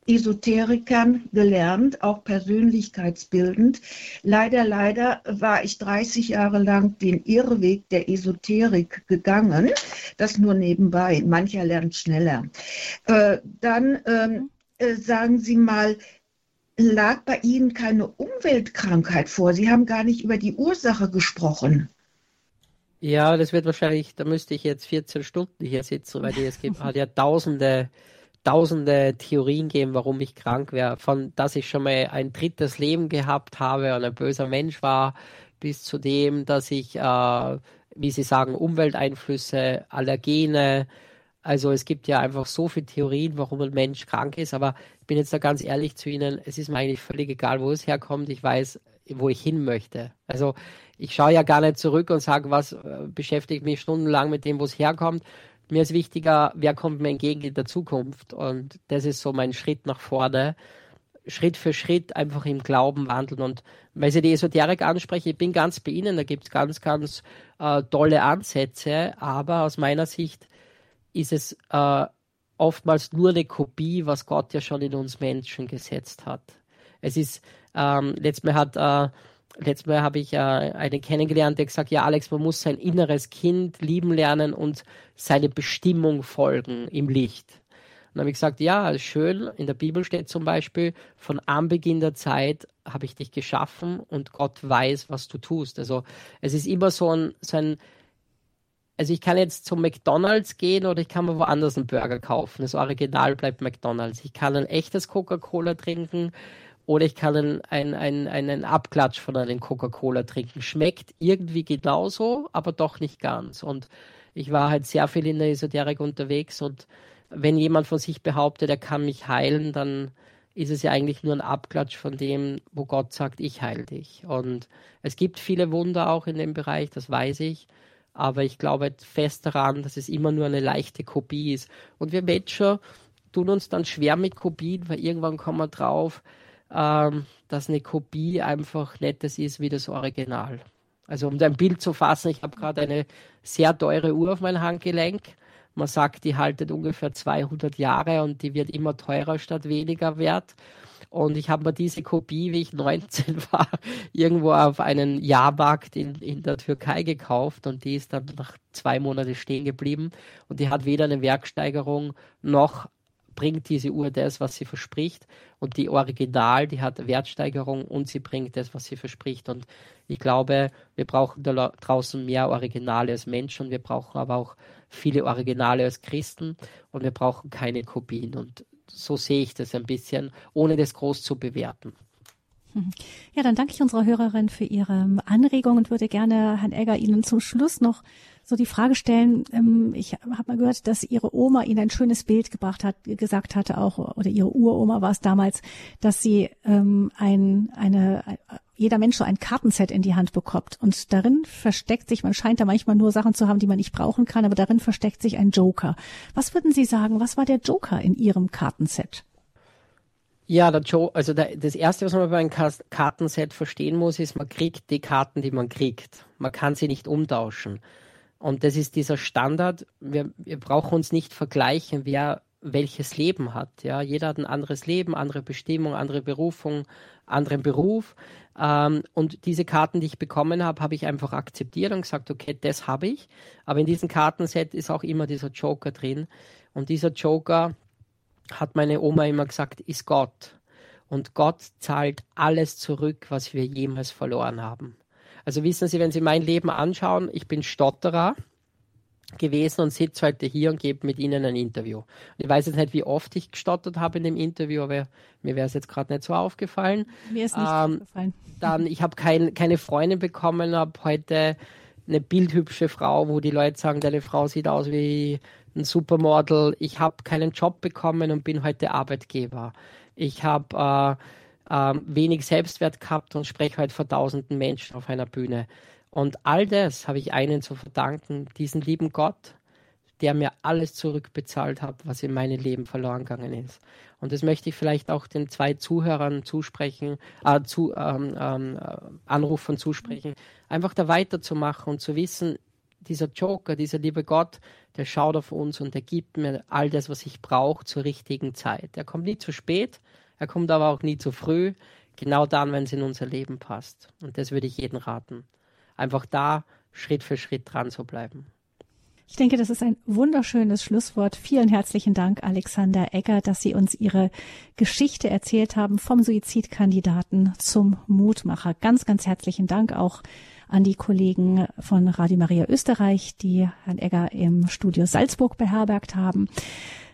Esoterikern gelernt, auch persönlichkeitsbildend. Leider, leider war ich 30 Jahre lang den Irrweg der Esoterik gegangen. Das nur nebenbei. Mancher lernt schneller. Äh, dann ähm, äh, sagen Sie mal, lag bei Ihnen keine Umweltkrankheit vor? Sie haben gar nicht über die Ursache gesprochen. Ja, das wird wahrscheinlich, da müsste ich jetzt 14 Stunden hier sitzen, weil es hat ja tausende tausende Theorien geben, warum ich krank wäre. Von, dass ich schon mal ein drittes Leben gehabt habe und ein böser Mensch war, bis zu dem, dass ich, äh, wie Sie sagen, Umwelteinflüsse, Allergene, also es gibt ja einfach so viele Theorien, warum ein Mensch krank ist, aber ich bin jetzt da ganz ehrlich zu Ihnen, es ist mir eigentlich völlig egal, wo es herkommt. Ich weiß, wo ich hin möchte. Also ich schaue ja gar nicht zurück und sage, was äh, beschäftigt mich stundenlang mit dem, wo es herkommt, mir ist wichtiger, wer kommt mir entgegen in der Zukunft. Und das ist so mein Schritt nach vorne. Schritt für Schritt einfach im Glauben wandeln. Und weil Sie die Esoterik ansprechen, ich bin ganz bei Ihnen, da gibt es ganz, ganz äh, tolle Ansätze, aber aus meiner Sicht ist es äh, oftmals nur eine Kopie, was Gott ja schon in uns Menschen gesetzt hat. Es ist, ähm, letztes Mal hat äh, letztes Mal habe ich äh, einen kennengelernt, der gesagt, ja Alex, man muss sein inneres Kind lieben lernen und seine Bestimmung folgen im Licht. Und habe ich gesagt, ja, schön, in der Bibel steht zum Beispiel, von Anbeginn der Zeit habe ich dich geschaffen und Gott weiß, was du tust. Also es ist immer so ein, so ein also ich kann jetzt zum McDonalds gehen oder ich kann mir woanders einen Burger kaufen. Das Original bleibt McDonalds. Ich kann ein echtes Coca-Cola trinken oder ich kann einen, einen, einen Abklatsch von einem Coca-Cola trinken. Schmeckt irgendwie genauso, aber doch nicht ganz. Und ich war halt sehr viel in der Esoterik unterwegs und wenn jemand von sich behauptet, er kann mich heilen, dann ist es ja eigentlich nur ein Abklatsch von dem, wo Gott sagt, ich heile dich. Und es gibt viele Wunder auch in dem Bereich, das weiß ich. Aber ich glaube fest daran, dass es immer nur eine leichte Kopie ist. Und wir Menschen, tun uns dann schwer mit Kopien, weil irgendwann kommen wir drauf, ähm, dass eine Kopie einfach das ist wie das Original. Also um ein Bild zu fassen, ich habe gerade eine sehr teure Uhr auf mein Handgelenk. Man sagt, die haltet ungefähr 200 Jahre und die wird immer teurer statt weniger wert. Und ich habe mir diese Kopie, wie ich 19 war, irgendwo auf einen Jahrmarkt in, in der Türkei gekauft und die ist dann nach zwei Monaten stehen geblieben und die hat weder eine Werksteigerung noch bringt diese Uhr das, was sie verspricht. Und die Original, die hat Wertsteigerung und sie bringt das, was sie verspricht. Und ich glaube, wir brauchen da draußen mehr Originale als Menschen. Wir brauchen aber auch viele Originale als Christen und wir brauchen keine Kopien. Und so sehe ich das ein bisschen, ohne das groß zu bewerten. Ja, dann danke ich unserer Hörerin für ihre Anregung und würde gerne, Herrn Egger, Ihnen zum Schluss noch so die Frage stellen. Ähm, ich habe mal gehört, dass Ihre Oma Ihnen ein schönes Bild gebracht hat, gesagt hatte auch, oder Ihre Uroma war es damals, dass sie ähm, ein, eine, jeder Mensch so ein Kartenset in die Hand bekommt. Und darin versteckt sich, man scheint da manchmal nur Sachen zu haben, die man nicht brauchen kann, aber darin versteckt sich ein Joker. Was würden Sie sagen, was war der Joker in Ihrem Kartenset? Ja, der Joe, also der, das erste, was man bei einem Kartenset verstehen muss, ist, man kriegt die Karten, die man kriegt. Man kann sie nicht umtauschen. Und das ist dieser Standard. Wir, wir brauchen uns nicht vergleichen, wer welches Leben hat. Ja, jeder hat ein anderes Leben, andere Bestimmung, andere Berufung, anderen Beruf. Ähm, und diese Karten, die ich bekommen habe, habe ich einfach akzeptiert und gesagt, okay, das habe ich. Aber in diesem Kartenset ist auch immer dieser Joker drin. Und dieser Joker hat meine Oma immer gesagt, ist Gott. Und Gott zahlt alles zurück, was wir jemals verloren haben. Also wissen Sie, wenn Sie mein Leben anschauen, ich bin Stotterer gewesen und sitze heute hier und gebe mit Ihnen ein Interview. Ich weiß jetzt nicht, wie oft ich gestottert habe in dem Interview, aber mir wäre es jetzt gerade nicht so aufgefallen. Mir ist nicht ähm, aufgefallen. Dann, ich habe kein, keine Freundin bekommen, habe heute eine bildhübsche Frau, wo die Leute sagen, deine Frau sieht aus wie ein Supermodel. Ich habe keinen Job bekommen und bin heute Arbeitgeber. Ich habe äh, äh, wenig Selbstwert gehabt und spreche heute vor tausenden Menschen auf einer Bühne. Und all das habe ich einen zu verdanken, diesen lieben Gott, der mir alles zurückbezahlt hat, was in meinem Leben verloren gegangen ist. Und das möchte ich vielleicht auch den zwei Zuhörern zusprechen, äh, zu, ähm, ähm, äh, Anrufern zusprechen, einfach da weiterzumachen und zu wissen, dieser Joker, dieser liebe Gott, der schaut auf uns und der gibt mir all das, was ich brauche zur richtigen Zeit. Er kommt nie zu spät, er kommt aber auch nie zu früh, genau dann, wenn es in unser Leben passt. Und das würde ich jedem raten. Einfach da Schritt für Schritt dran zu bleiben. Ich denke, das ist ein wunderschönes Schlusswort. Vielen herzlichen Dank, Alexander Egger, dass Sie uns Ihre Geschichte erzählt haben vom Suizidkandidaten zum Mutmacher. Ganz, ganz herzlichen Dank auch an die Kollegen von Radio Maria Österreich, die Herrn Egger im Studio Salzburg beherbergt haben.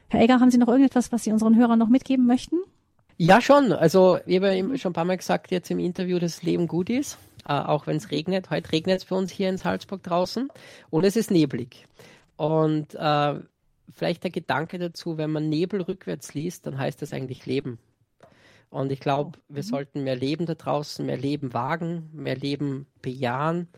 Herr Egger, haben Sie noch irgendetwas, was Sie unseren Hörern noch mitgeben möchten? Ja, schon. Also, ich habe schon ein paar Mal gesagt jetzt im Interview, dass Leben gut ist, äh, auch wenn es regnet. Heute regnet es für uns hier in Salzburg draußen und es ist neblig. Und äh, vielleicht der Gedanke dazu, wenn man Nebel rückwärts liest, dann heißt das eigentlich Leben. Und ich glaube, wir mhm. sollten mehr Leben da draußen, mehr Leben wagen, mehr Leben bejahen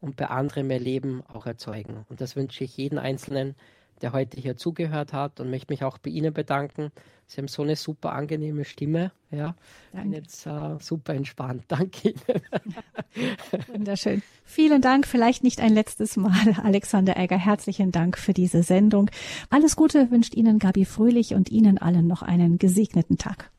und bei anderen mehr Leben auch erzeugen. Und das wünsche ich jeden Einzelnen, der heute hier zugehört hat und möchte mich auch bei Ihnen bedanken. Sie haben so eine super angenehme Stimme. Ja, Danke. bin jetzt äh, super entspannt. Danke Ihnen. Wunderschön. Vielen Dank. Vielleicht nicht ein letztes Mal, Alexander Egger. Herzlichen Dank für diese Sendung. Alles Gute wünscht Ihnen Gabi Fröhlich und Ihnen allen noch einen gesegneten Tag.